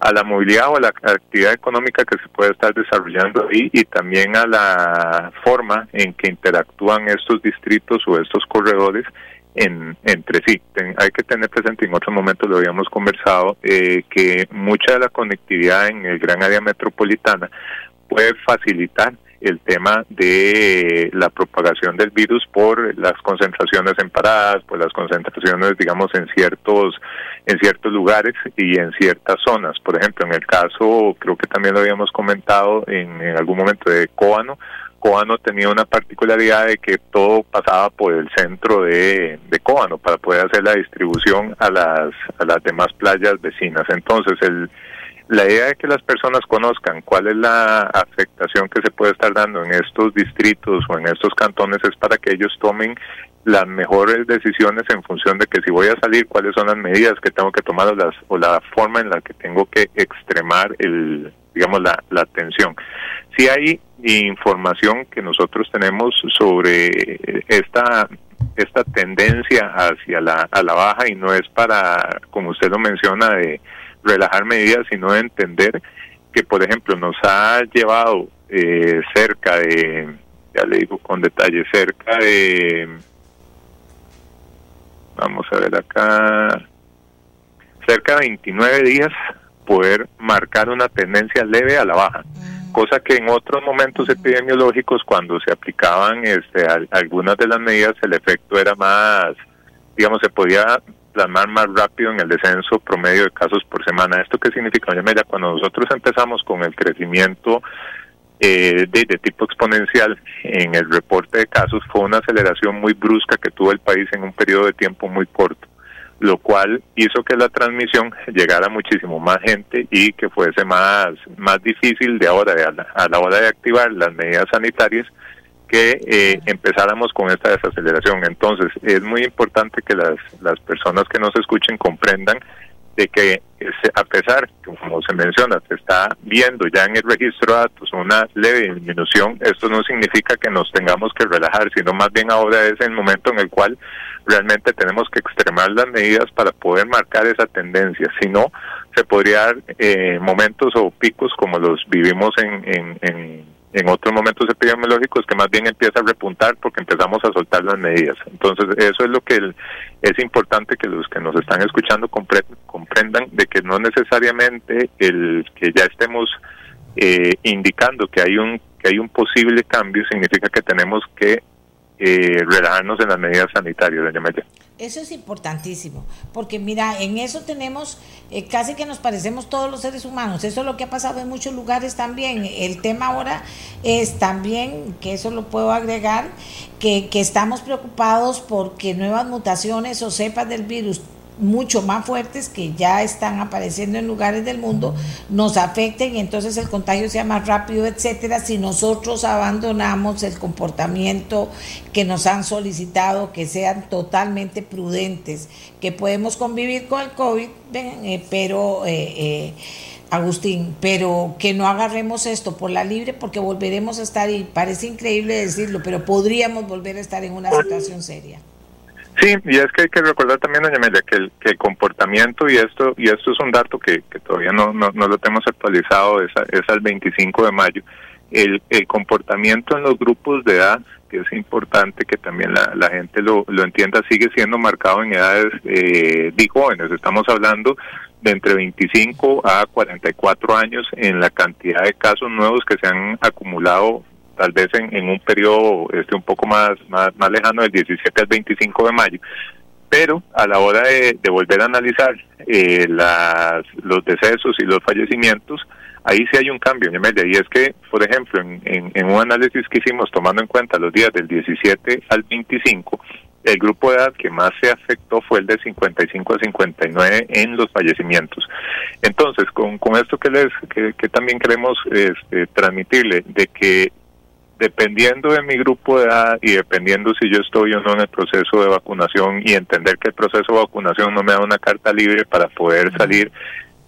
a la movilidad o a la actividad económica que se puede estar desarrollando ahí y también a la forma en que interactúan estos distritos o estos corredores en, entre sí. hay que tener presente, en otro momento lo habíamos conversado, eh, que mucha de la conectividad en el gran área metropolitana puede facilitar el tema de la propagación del virus por las concentraciones en paradas, por las concentraciones, digamos, en ciertos en ciertos lugares y en ciertas zonas. Por ejemplo, en el caso, creo que también lo habíamos comentado en, en algún momento de Coano, Cóbano tenía una particularidad de que todo pasaba por el centro de, de Cóbano para poder hacer la distribución a las, a las demás playas vecinas. Entonces, el, la idea de que las personas conozcan cuál es la afectación que se puede estar dando en estos distritos o en estos cantones es para que ellos tomen las mejores decisiones en función de que si voy a salir, cuáles son las medidas que tengo que tomar o, las, o la forma en la que tengo que extremar el, digamos, la, la atención. Si hay información que nosotros tenemos sobre esta esta tendencia hacia la, a la baja y no es para, como usted lo menciona, de relajar medidas, sino de entender que, por ejemplo, nos ha llevado eh, cerca de, ya le digo con detalle, cerca de, vamos a ver acá, cerca de 29 días poder marcar una tendencia leve a la baja, cosa que en otros momentos epidemiológicos cuando se aplicaban este, algunas de las medidas el efecto era más, digamos, se podía plasmar más rápido en el descenso promedio de casos por semana. ¿Esto qué significa? Doña Cuando nosotros empezamos con el crecimiento eh, de, de, tipo exponencial en el reporte de casos fue una aceleración muy brusca que tuvo el país en un periodo de tiempo muy corto, lo cual hizo que la transmisión llegara a muchísimo más gente y que fuese más, más difícil de ahora a la, a la hora de activar las medidas sanitarias que eh, empezáramos con esta desaceleración. Entonces, es muy importante que las, las personas que nos escuchen comprendan de que a pesar, como se menciona, se está viendo ya en el registro de datos una leve disminución, esto no significa que nos tengamos que relajar, sino más bien ahora es el momento en el cual realmente tenemos que extremar las medidas para poder marcar esa tendencia. Si no, se podría dar eh, momentos o picos como los vivimos en, en en otros momentos epidemiológicos que más bien empieza a repuntar porque empezamos a soltar las medidas. Entonces, eso es lo que es importante que los que nos están escuchando comprendan de que no necesariamente el que ya estemos eh, indicando que hay un que hay un posible cambio significa que tenemos que eh, relajarnos en las medidas sanitarias, doña Amelia. Eso es importantísimo, porque mira, en eso tenemos, eh, casi que nos parecemos todos los seres humanos, eso es lo que ha pasado en muchos lugares también. El tema ahora es también, que eso lo puedo agregar, que, que estamos preocupados porque nuevas mutaciones o cepas del virus mucho más fuertes que ya están apareciendo en lugares del mundo nos afecten y entonces el contagio sea más rápido, etcétera, si nosotros abandonamos el comportamiento que nos han solicitado, que sean totalmente prudentes, que podemos convivir con el COVID, eh, pero eh, eh, Agustín, pero que no agarremos esto por la libre porque volveremos a estar, y parece increíble decirlo, pero podríamos volver a estar en una situación seria. Sí, y es que hay que recordar también, doña Amelia, que el, que el comportamiento, y esto y esto es un dato que, que todavía no, no, lo tenemos actualizado, es, es al 25 de mayo, el, el comportamiento en los grupos de edad, que es importante que también la, la gente lo, lo entienda, sigue siendo marcado en edades eh, de jóvenes. Estamos hablando de entre 25 a 44 años en la cantidad de casos nuevos que se han acumulado tal vez en, un periodo este un poco más, más, más lejano del 17 al 25 de mayo. Pero a la hora de, volver a analizar eh, las, los decesos y los fallecimientos, ahí sí hay un cambio, Nemelia, y es que, por ejemplo, en, en, un análisis que hicimos tomando en cuenta los días del 17 al 25, el grupo de edad que más se afectó fue el de 55 a 59 en los fallecimientos. Entonces, con, con esto que les que, que también queremos este, transmitirle de que dependiendo de mi grupo de edad y dependiendo si yo estoy o no en el proceso de vacunación y entender que el proceso de vacunación no me da una carta libre para poder salir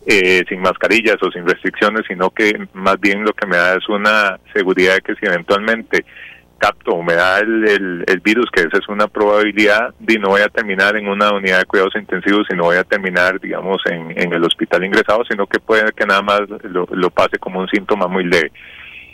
eh, sin mascarillas o sin restricciones, sino que más bien lo que me da es una seguridad de que si eventualmente capto o me da el, el, virus, que esa es una probabilidad, y no voy a terminar en una unidad de cuidados intensivos y no voy a terminar, digamos, en, en el hospital ingresado, sino que puede que nada más lo, lo pase como un síntoma muy leve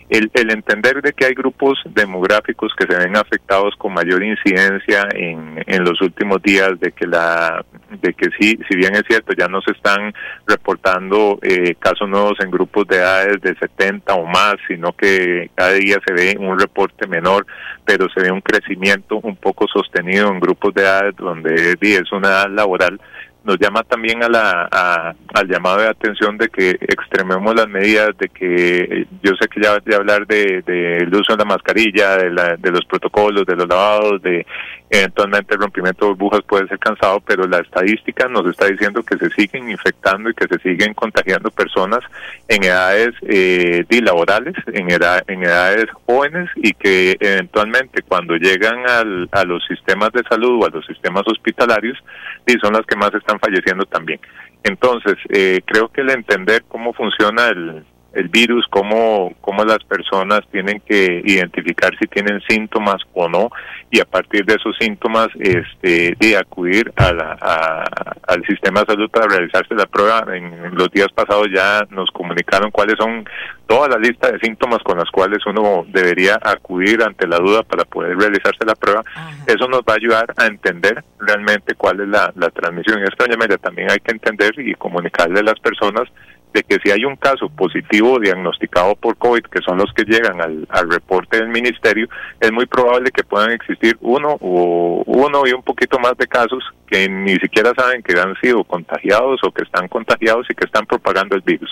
el, el, entender de que hay grupos demográficos que se ven afectados con mayor incidencia en, en los últimos días, de que la de que sí, si bien es cierto, ya no se están reportando eh, casos nuevos en grupos de edades de 70 o más, sino que cada día se ve un reporte menor, pero se ve un crecimiento un poco sostenido en grupos de edades donde es una edad laboral nos llama también a la, al llamado de atención de que extrememos las medidas, de que yo sé que ya de hablar del de, uso de la mascarilla, de, la, de los protocolos, de los lavados, de eventualmente el rompimiento de burbujas puede ser cansado, pero la estadística nos está diciendo que se siguen infectando y que se siguen contagiando personas en edades eh, laborales, en, edad, en edades jóvenes y que eventualmente cuando llegan al, a los sistemas de salud o a los sistemas hospitalarios, y son las que más están falleciendo también. Entonces, eh, creo que el entender cómo funciona el, el virus, cómo, cómo las personas tienen que identificar si tienen síntomas o no, y a partir de esos síntomas este, de acudir a al sistema de salud para realizarse la prueba. En, los días pasados ya nos comunicaron cuáles son toda la lista de síntomas con las cuales uno debería acudir ante la duda para poder realizarse la prueba. Eso nos va a ayudar a entender realmente cuál es la, la transmisión. Esta manera también hay que entender y comunicarle a las personas de que si hay un caso positivo diagnosticado por COVID, que son los que llegan al, reporte del ministerio, es muy probable que puedan existir uno o uno y un poquito más de casos que ni siquiera saben que han sido contagiados o que están contagiados y que están propagando el virus.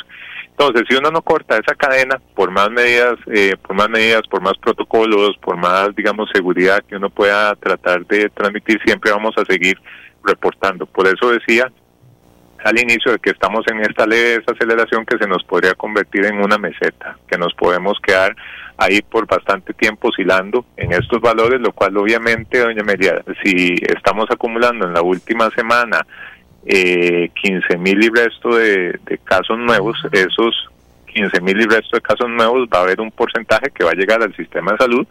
Entonces, si uno no corta esa cadena, por más medidas, eh, por más medidas, por más protocolos, por más, digamos, seguridad que uno pueda tratar de transmitir, siempre vamos a seguir reportando. Por eso decía al inicio de que estamos en esta leve desaceleración que se nos podría convertir en una meseta, que nos podemos quedar ahí por bastante tiempo oscilando en estos valores, lo cual obviamente, doña María, si estamos acumulando en la última semana eh, 15 mil y resto de, casos nuevos, esos 15 mil y resto de casos nuevos va a haber un porcentaje que va a llegar al sistema de salud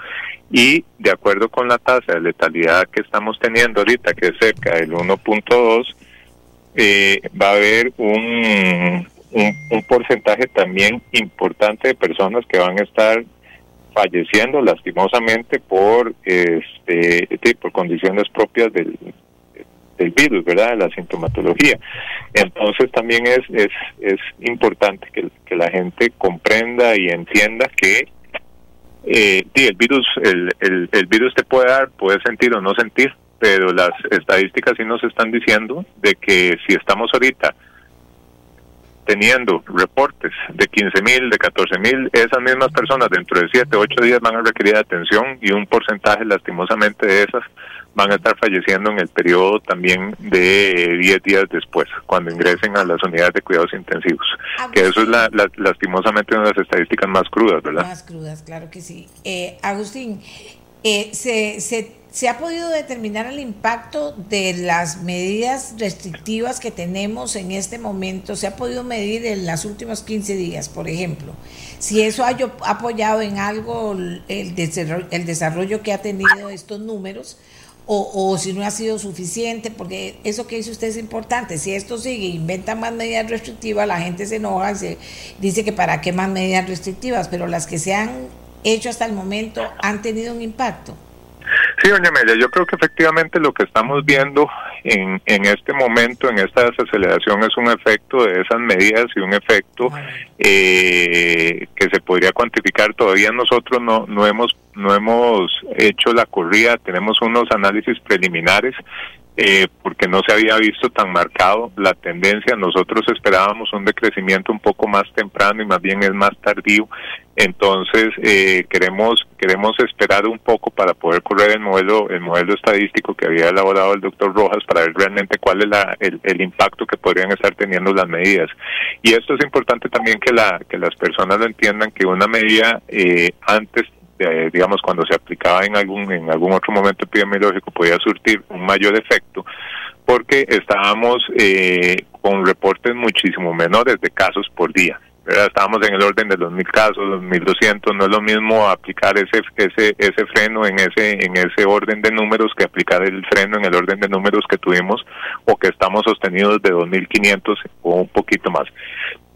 y de acuerdo con la tasa de letalidad que estamos teniendo ahorita, que es cerca del 1.2, eh, va a haber un, un, porcentaje también importante de personas que van a estar falleciendo lastimosamente por este por condiciones propias del, del virus, ¿verdad? La sintomatología. Entonces también es, es, es importante que, que la gente comprenda y entienda que eh, el virus, el, el, el virus te puede dar, puede sentir o no sentir, pero las estadísticas sí nos están diciendo de que si estamos ahorita teniendo reportes de 15 mil, de 14 mil, esas mismas personas dentro de 7, 8 días van a requerir atención y un porcentaje lastimosamente de esas van a estar falleciendo en el periodo también de 10 días después, cuando ingresen a las unidades de cuidados intensivos. Que eso es la, lastimosamente una de las estadísticas más crudas, ¿verdad? Más crudas, claro que sí. Eh, Agustín, eh, se, se, se, ha podido determinar el impacto de las medidas restrictivas que tenemos en este momento, se ha podido medir en los últimos 15 días, por ejemplo. Si eso ha apoyado en algo el desarrollo, el desarrollo que ha tenido estos números, o, si no ha sido suficiente, porque eso que dice usted es importante. Si esto sigue, inventan más medidas restrictivas, la gente se enoja y se dice que para qué más medidas restrictivas, pero las que se han hecho hasta el momento han tenido un impacto. Sí, doña Amelia, yo creo que efectivamente lo que estamos viendo en, en este momento, en esta desaceleración, es un efecto de esas medidas y un efecto eh, que se podría cuantificar. Todavía nosotros no, no, hemos, no hemos hecho la corrida, tenemos unos análisis preliminares eh, porque no se había visto tan marcado la tendencia. Nosotros esperábamos un decrecimiento un poco más temprano y más bien es más tardío. Entonces eh, queremos queremos esperar un poco para poder correr el modelo el modelo estadístico que había elaborado el doctor Rojas para ver realmente cuál es la, el, el impacto que podrían estar teniendo las medidas. Y esto es importante también que la que las personas lo entiendan que una medida eh, antes digamos, cuando se aplicaba en algún, en algún otro momento epidemiológico podía surtir un mayor efecto porque estábamos eh, con reportes muchísimo menores de casos por día. Estábamos en el orden de los mil casos, los mil doscientos, no es lo mismo aplicar ese, ese, ese freno en ese, en ese orden de números que aplicar el freno en el orden de números que tuvimos o que estamos sostenidos de dos mil quinientos o un poquito más.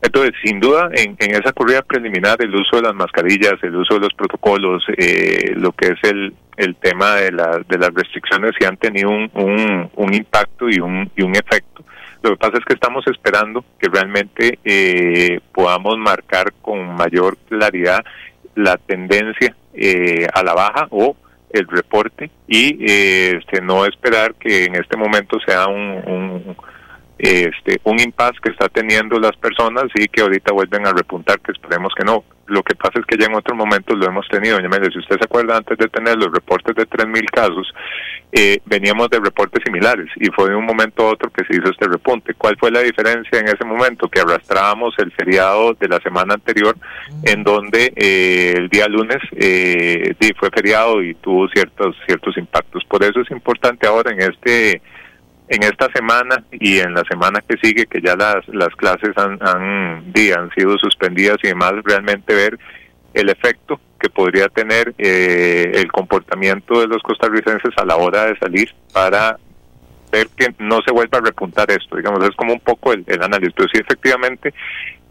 Entonces, sin duda, en, esa corrida preliminar, el uso de las mascarillas, el uso de los protocolos, eh, lo que es el, el tema de, la, de las restricciones, sí han tenido un, un, un impacto y un, y un efecto. Lo que pasa es que estamos esperando que realmente eh, podamos marcar con mayor claridad la tendencia eh, a la baja o el reporte y este, no esperar que en este momento sea un este un impasse que está teniendo las personas y que ahorita vuelven a repuntar, que esperemos que no. Lo que pasa es que ya en otros momentos lo hemos tenido. Doña si usted se acuerda, antes de tener los reportes de 3.000 casos, eh, veníamos de reportes similares y fue de un momento a otro que se hizo este repunte. ¿Cuál fue la diferencia en ese momento? Que arrastrábamos el feriado de la semana anterior, en donde eh, el día lunes eh, fue feriado y tuvo ciertos, ciertos impactos. Por eso es importante ahora en este en esta semana y en la semana que sigue, que ya las, las clases han, han, han sido suspendidas y demás, realmente ver el efecto que podría tener eh, el comportamiento de los costarricenses a la hora de salir para ver que no se vuelva a repuntar esto, digamos, es como un poco el, análisis, pero sí efectivamente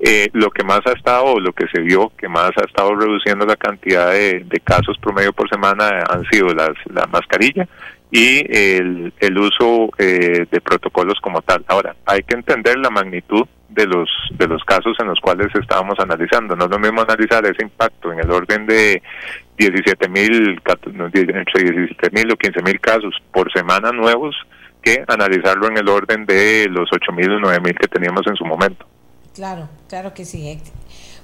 eh, lo que más ha estado, lo que se vio, que más ha estado reduciendo la cantidad de, de casos promedio por semana han sido las, la mascarilla, y el, el uso eh, de protocolos como tal. Ahora, hay que entender la magnitud de los de los casos en los cuales estábamos analizando. No es lo mismo analizar ese impacto en el orden de 17 mil, entre 17 mil o 15 mil casos por semana nuevos que analizarlo en el orden de los 8 mil o 9 mil que teníamos en su momento. Claro, claro que sí.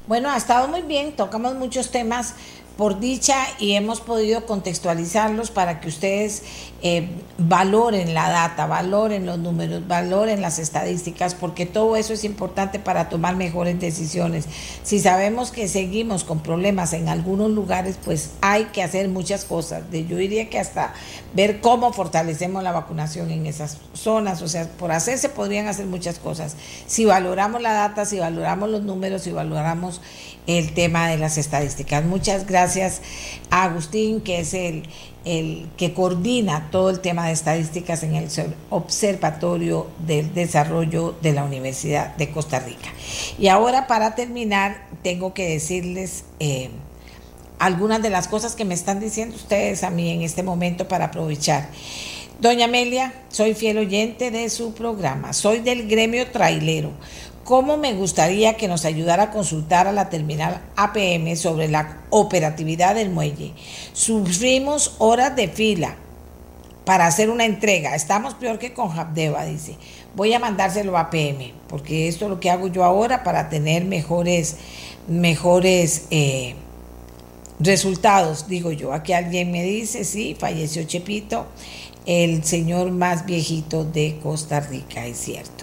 Bueno, ha estado muy bien, tocamos muchos temas por dicha y hemos podido contextualizarlos para que ustedes eh, valoren la data, valoren los números, valoren las estadísticas, porque todo eso es importante para tomar mejores decisiones. Si sabemos que seguimos con problemas en algunos lugares, pues hay que hacer muchas cosas. Yo diría que hasta ver cómo fortalecemos la vacunación en esas zonas, o sea, por hacer se podrían hacer muchas cosas. Si valoramos la data, si valoramos los números, si valoramos el tema de las estadísticas. Muchas gracias a Agustín, que es el, el que coordina todo el tema de estadísticas en el Observatorio del Desarrollo de la Universidad de Costa Rica. Y ahora para terminar, tengo que decirles eh, algunas de las cosas que me están diciendo ustedes a mí en este momento para aprovechar. Doña Amelia, soy fiel oyente de su programa, soy del gremio trailero cómo me gustaría que nos ayudara a consultar a la terminal APM sobre la operatividad del muelle. Sufrimos horas de fila para hacer una entrega. Estamos peor que con Habdeba, dice. Voy a mandárselo a APM, porque esto es lo que hago yo ahora para tener mejores, mejores eh, resultados, digo yo. Aquí alguien me dice, sí, falleció Chepito, el señor más viejito de Costa Rica, es cierto.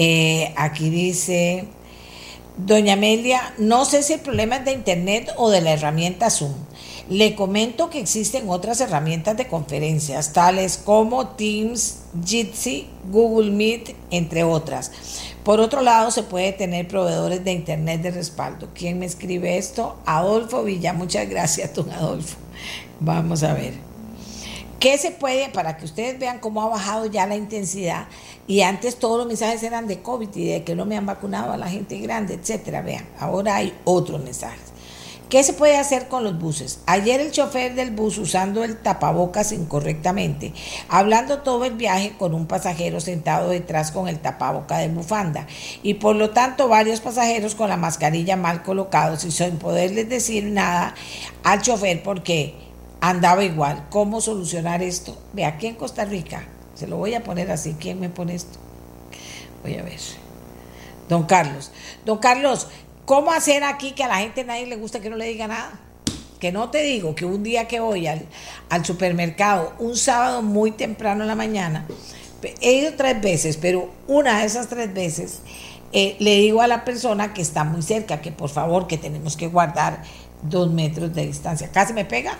Eh, aquí dice, doña Amelia, no sé si el problema es de Internet o de la herramienta Zoom. Le comento que existen otras herramientas de conferencias, tales como Teams, Jitsi, Google Meet, entre otras. Por otro lado, se puede tener proveedores de Internet de respaldo. ¿Quién me escribe esto? Adolfo Villa. Muchas gracias, don Adolfo. Vamos a ver. ¿Qué se puede, para que ustedes vean cómo ha bajado ya la intensidad? Y antes todos los mensajes eran de COVID y de que no me han vacunado a la gente grande, etcétera. Vean, ahora hay otros mensajes. ¿Qué se puede hacer con los buses? Ayer el chofer del bus usando el tapabocas incorrectamente, hablando todo el viaje con un pasajero sentado detrás con el tapaboca de bufanda y por lo tanto varios pasajeros con la mascarilla mal colocados y sin poderles decir nada al chofer porque andaba igual. ¿Cómo solucionar esto? Ve, aquí en Costa Rica, se lo voy a poner así. ¿Quién me pone esto? Voy a ver. Don Carlos. Don Carlos, ¿cómo hacer aquí que a la gente nadie le gusta que no le diga nada? Que no te digo que un día que voy al, supermercado, un sábado muy temprano en la mañana, he ido tres veces, pero una de esas tres veces eh, le digo a la persona que está muy cerca que por favor que tenemos que guardar dos metros de distancia. Casi me pega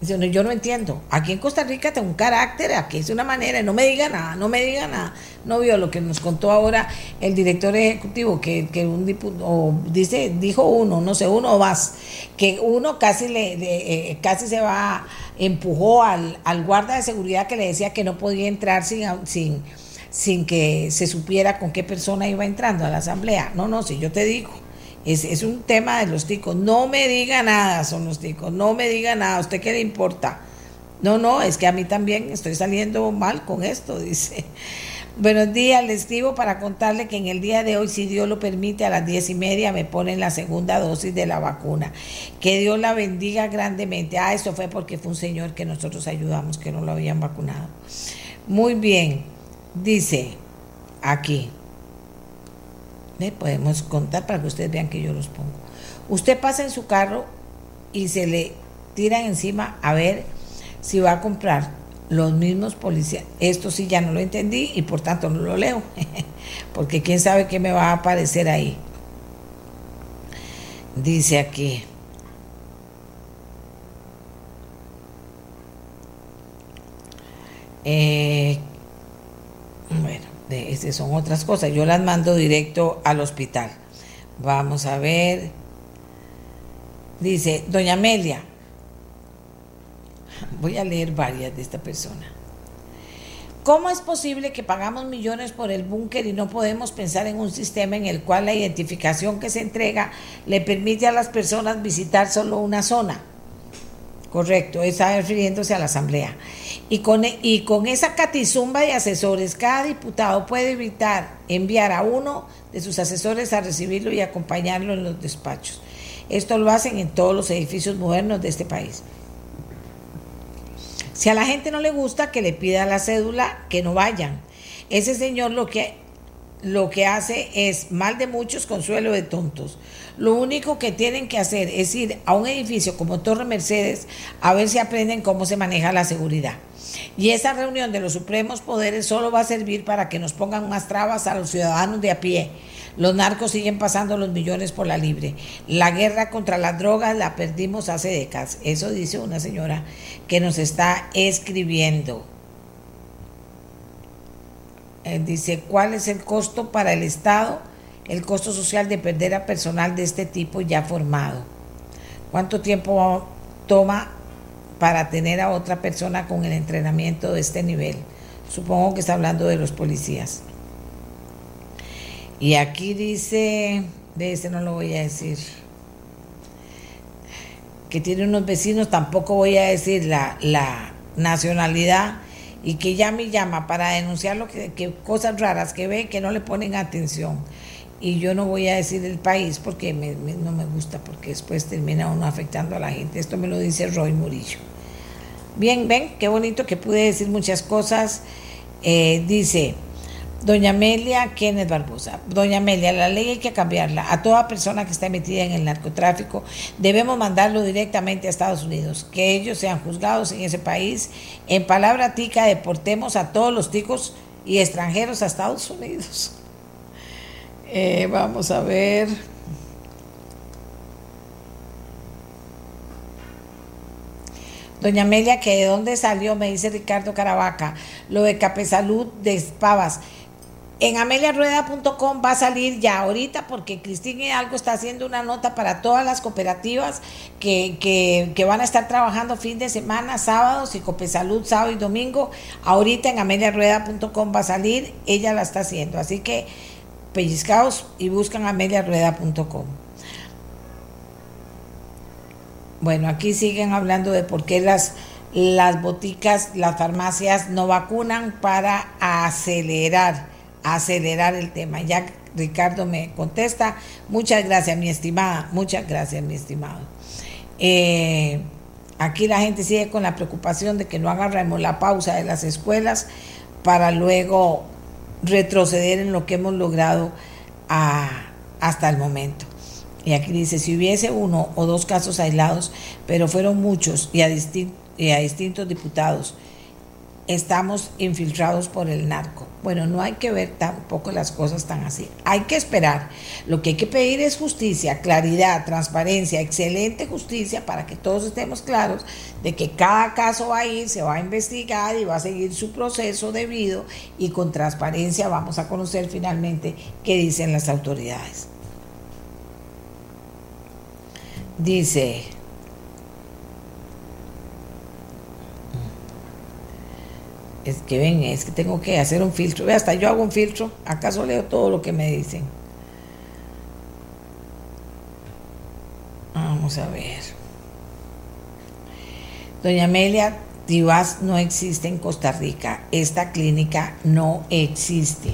yo no entiendo. Aquí en Costa Rica tengo un carácter, aquí es una manera, no me diga nada, no me diga nada. No vio lo que nos contó ahora el director ejecutivo, que, que un diputado, dice, dijo uno, no sé, uno o más, que uno casi le, eh, casi se va, empujó al, al, guarda de seguridad que le decía que no podía entrar sin, sin, sin que se supiera con qué persona iba entrando a la asamblea. No, no, si yo te digo. Es, un tema de los ticos. No me diga nada, son los ticos. No me diga nada. ¿A usted qué le importa? No, no, es que a mí también estoy saliendo mal con esto, dice. Buenos días, les escribo para contarle que en el día de hoy, si Dios lo permite, a las diez y media me ponen la segunda dosis de la vacuna. Que Dios la bendiga grandemente. Ah, eso fue porque fue un señor que nosotros ayudamos, que no lo habían vacunado. Muy bien, dice aquí podemos contar para que ustedes vean que yo los pongo. Usted pasa en su carro y se le tiran encima a ver si va a comprar los mismos policías. Esto sí ya no lo entendí y por tanto no lo leo, porque quién sabe qué me va a aparecer ahí. Dice aquí. Eh, bueno, de, este, son otras cosas. Yo las mando directo al hospital. Vamos a ver. Dice, doña Amelia, voy a leer varias de esta persona. ¿Cómo es posible que pagamos millones por el búnker y no podemos pensar en un sistema en el cual la identificación que se entrega le permite a las personas visitar solo una zona? Correcto, está refiriéndose a la Asamblea. Y con, e, y con esa catizumba de asesores, cada diputado puede evitar enviar a uno de sus asesores a recibirlo y acompañarlo en los despachos. Esto lo hacen en todos los edificios modernos de este país. Si a la gente no le gusta que le pida la cédula, que no vayan. Ese señor lo que lo que hace es mal de muchos, consuelo de tontos. Lo único que tienen que hacer es ir a un edificio como Torre Mercedes a ver si aprenden cómo se maneja la seguridad. Y esa reunión de los supremos poderes solo va a servir para que nos pongan más trabas a los ciudadanos de a pie. Los narcos siguen pasando los millones por la libre. La guerra contra las drogas la perdimos hace décadas. Eso dice una señora que nos está escribiendo. Eh, dice, ¿cuál es el costo para el Estado? El costo social de perder a personal de este tipo ya formado. ¿Cuánto tiempo toma para tener a otra persona con el entrenamiento de este nivel? Supongo que está hablando de los policías. Y aquí dice, de este no lo voy a decir, que tiene unos vecinos, tampoco voy a decir la, la nacionalidad, y que ya me llama para denunciar lo que, cosas raras que ve que no le ponen atención. Y yo no voy a decir el país porque no me gusta, porque después termina uno afectando a la gente. Esto me lo dice Roy Murillo. Bien, ven, qué bonito que pude decir muchas cosas. Eh, dice, Doña Amelia Kenneth Barbosa. Doña Amelia, la ley hay que cambiarla. A toda persona que está metida en el narcotráfico debemos mandarlo directamente a Estados Unidos. Que ellos sean juzgados en ese país. En palabra tica, deportemos a todos los ticos y extranjeros a Estados Unidos. Eh, vamos a ver. Doña Amelia, que de dónde salió, me dice Ricardo Caravaca, lo de Capesalud de Pavas. En ameliarueda.com va a salir ya ahorita porque Cristina Hidalgo está haciendo una nota para todas las cooperativas que, van a estar trabajando fin de semana, sábados y Copesalud sábado y domingo. Ahorita en ameliarueda.com va a salir, ella la está haciendo. Así que pellizcaos y buscan ameliarueda.com. Bueno, aquí siguen hablando de por qué las, las boticas, las farmacias no vacunan para acelerar acelerar el tema. Ya Ricardo me contesta, muchas gracias mi estimada, muchas gracias mi estimado. Eh, aquí la gente sigue con la preocupación de que no agarremos la pausa de las escuelas para luego retroceder en lo que hemos logrado hasta el momento. Y aquí dice, si hubiese uno o dos casos aislados, pero fueron muchos y a, y a distintos diputados, estamos infiltrados por el narco. Bueno, no hay que ver tampoco las cosas tan así. Hay que esperar. Lo que hay que pedir es justicia, claridad, transparencia, excelente justicia para que todos estemos claros de que cada caso va a ir, se va a investigar y va a seguir su proceso debido y con transparencia vamos a conocer finalmente qué dicen las autoridades. Dice, es que ven, es que tengo que hacer un filtro. Ve, hasta yo hago un filtro, acaso leo todo lo que me dicen. Vamos a ver. Doña Amelia Tibás no existe en Costa Rica. Esta clínica no existe.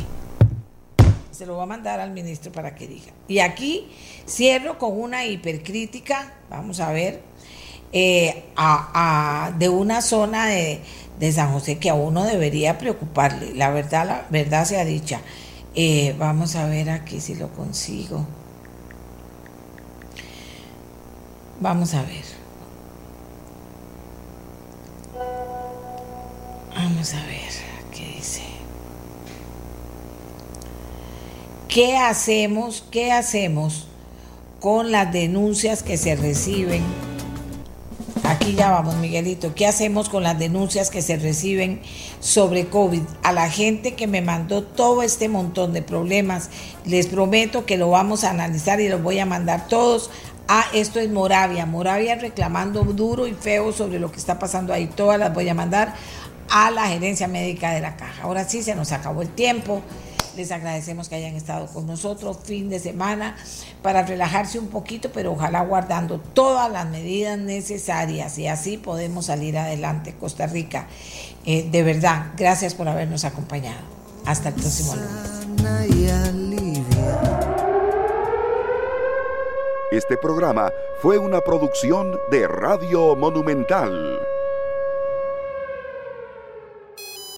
Se lo voy a mandar al ministro para que diga. Y aquí cierro con una hipercrítica, vamos a ver, eh, de una zona de, de San José que a uno debería preocuparle. La verdad, la verdad sea dicha. Eh, vamos a ver aquí si lo consigo. Vamos a ver. Vamos a ver qué dice. ¿Qué hacemos? ¿Qué hacemos con las denuncias que se reciben? Aquí ya vamos, Miguelito. ¿Qué hacemos con las denuncias que se reciben sobre COVID? A la gente que me mandó todo este montón de problemas, les prometo que lo vamos a analizar y los voy a mandar todos. Ah, esto es Moravia. Moravia reclamando duro y feo sobre lo que está pasando ahí. Todas las voy a mandar a la gerencia médica de la caja. Ahora sí, se nos acabó el tiempo. Les agradecemos que hayan estado con nosotros fin de semana para relajarse un poquito, pero ojalá guardando todas las medidas necesarias y así podemos salir adelante, Costa Rica. Eh, de verdad, gracias por habernos acompañado. Hasta el próximo lunes. Este programa fue una producción de Radio Monumental.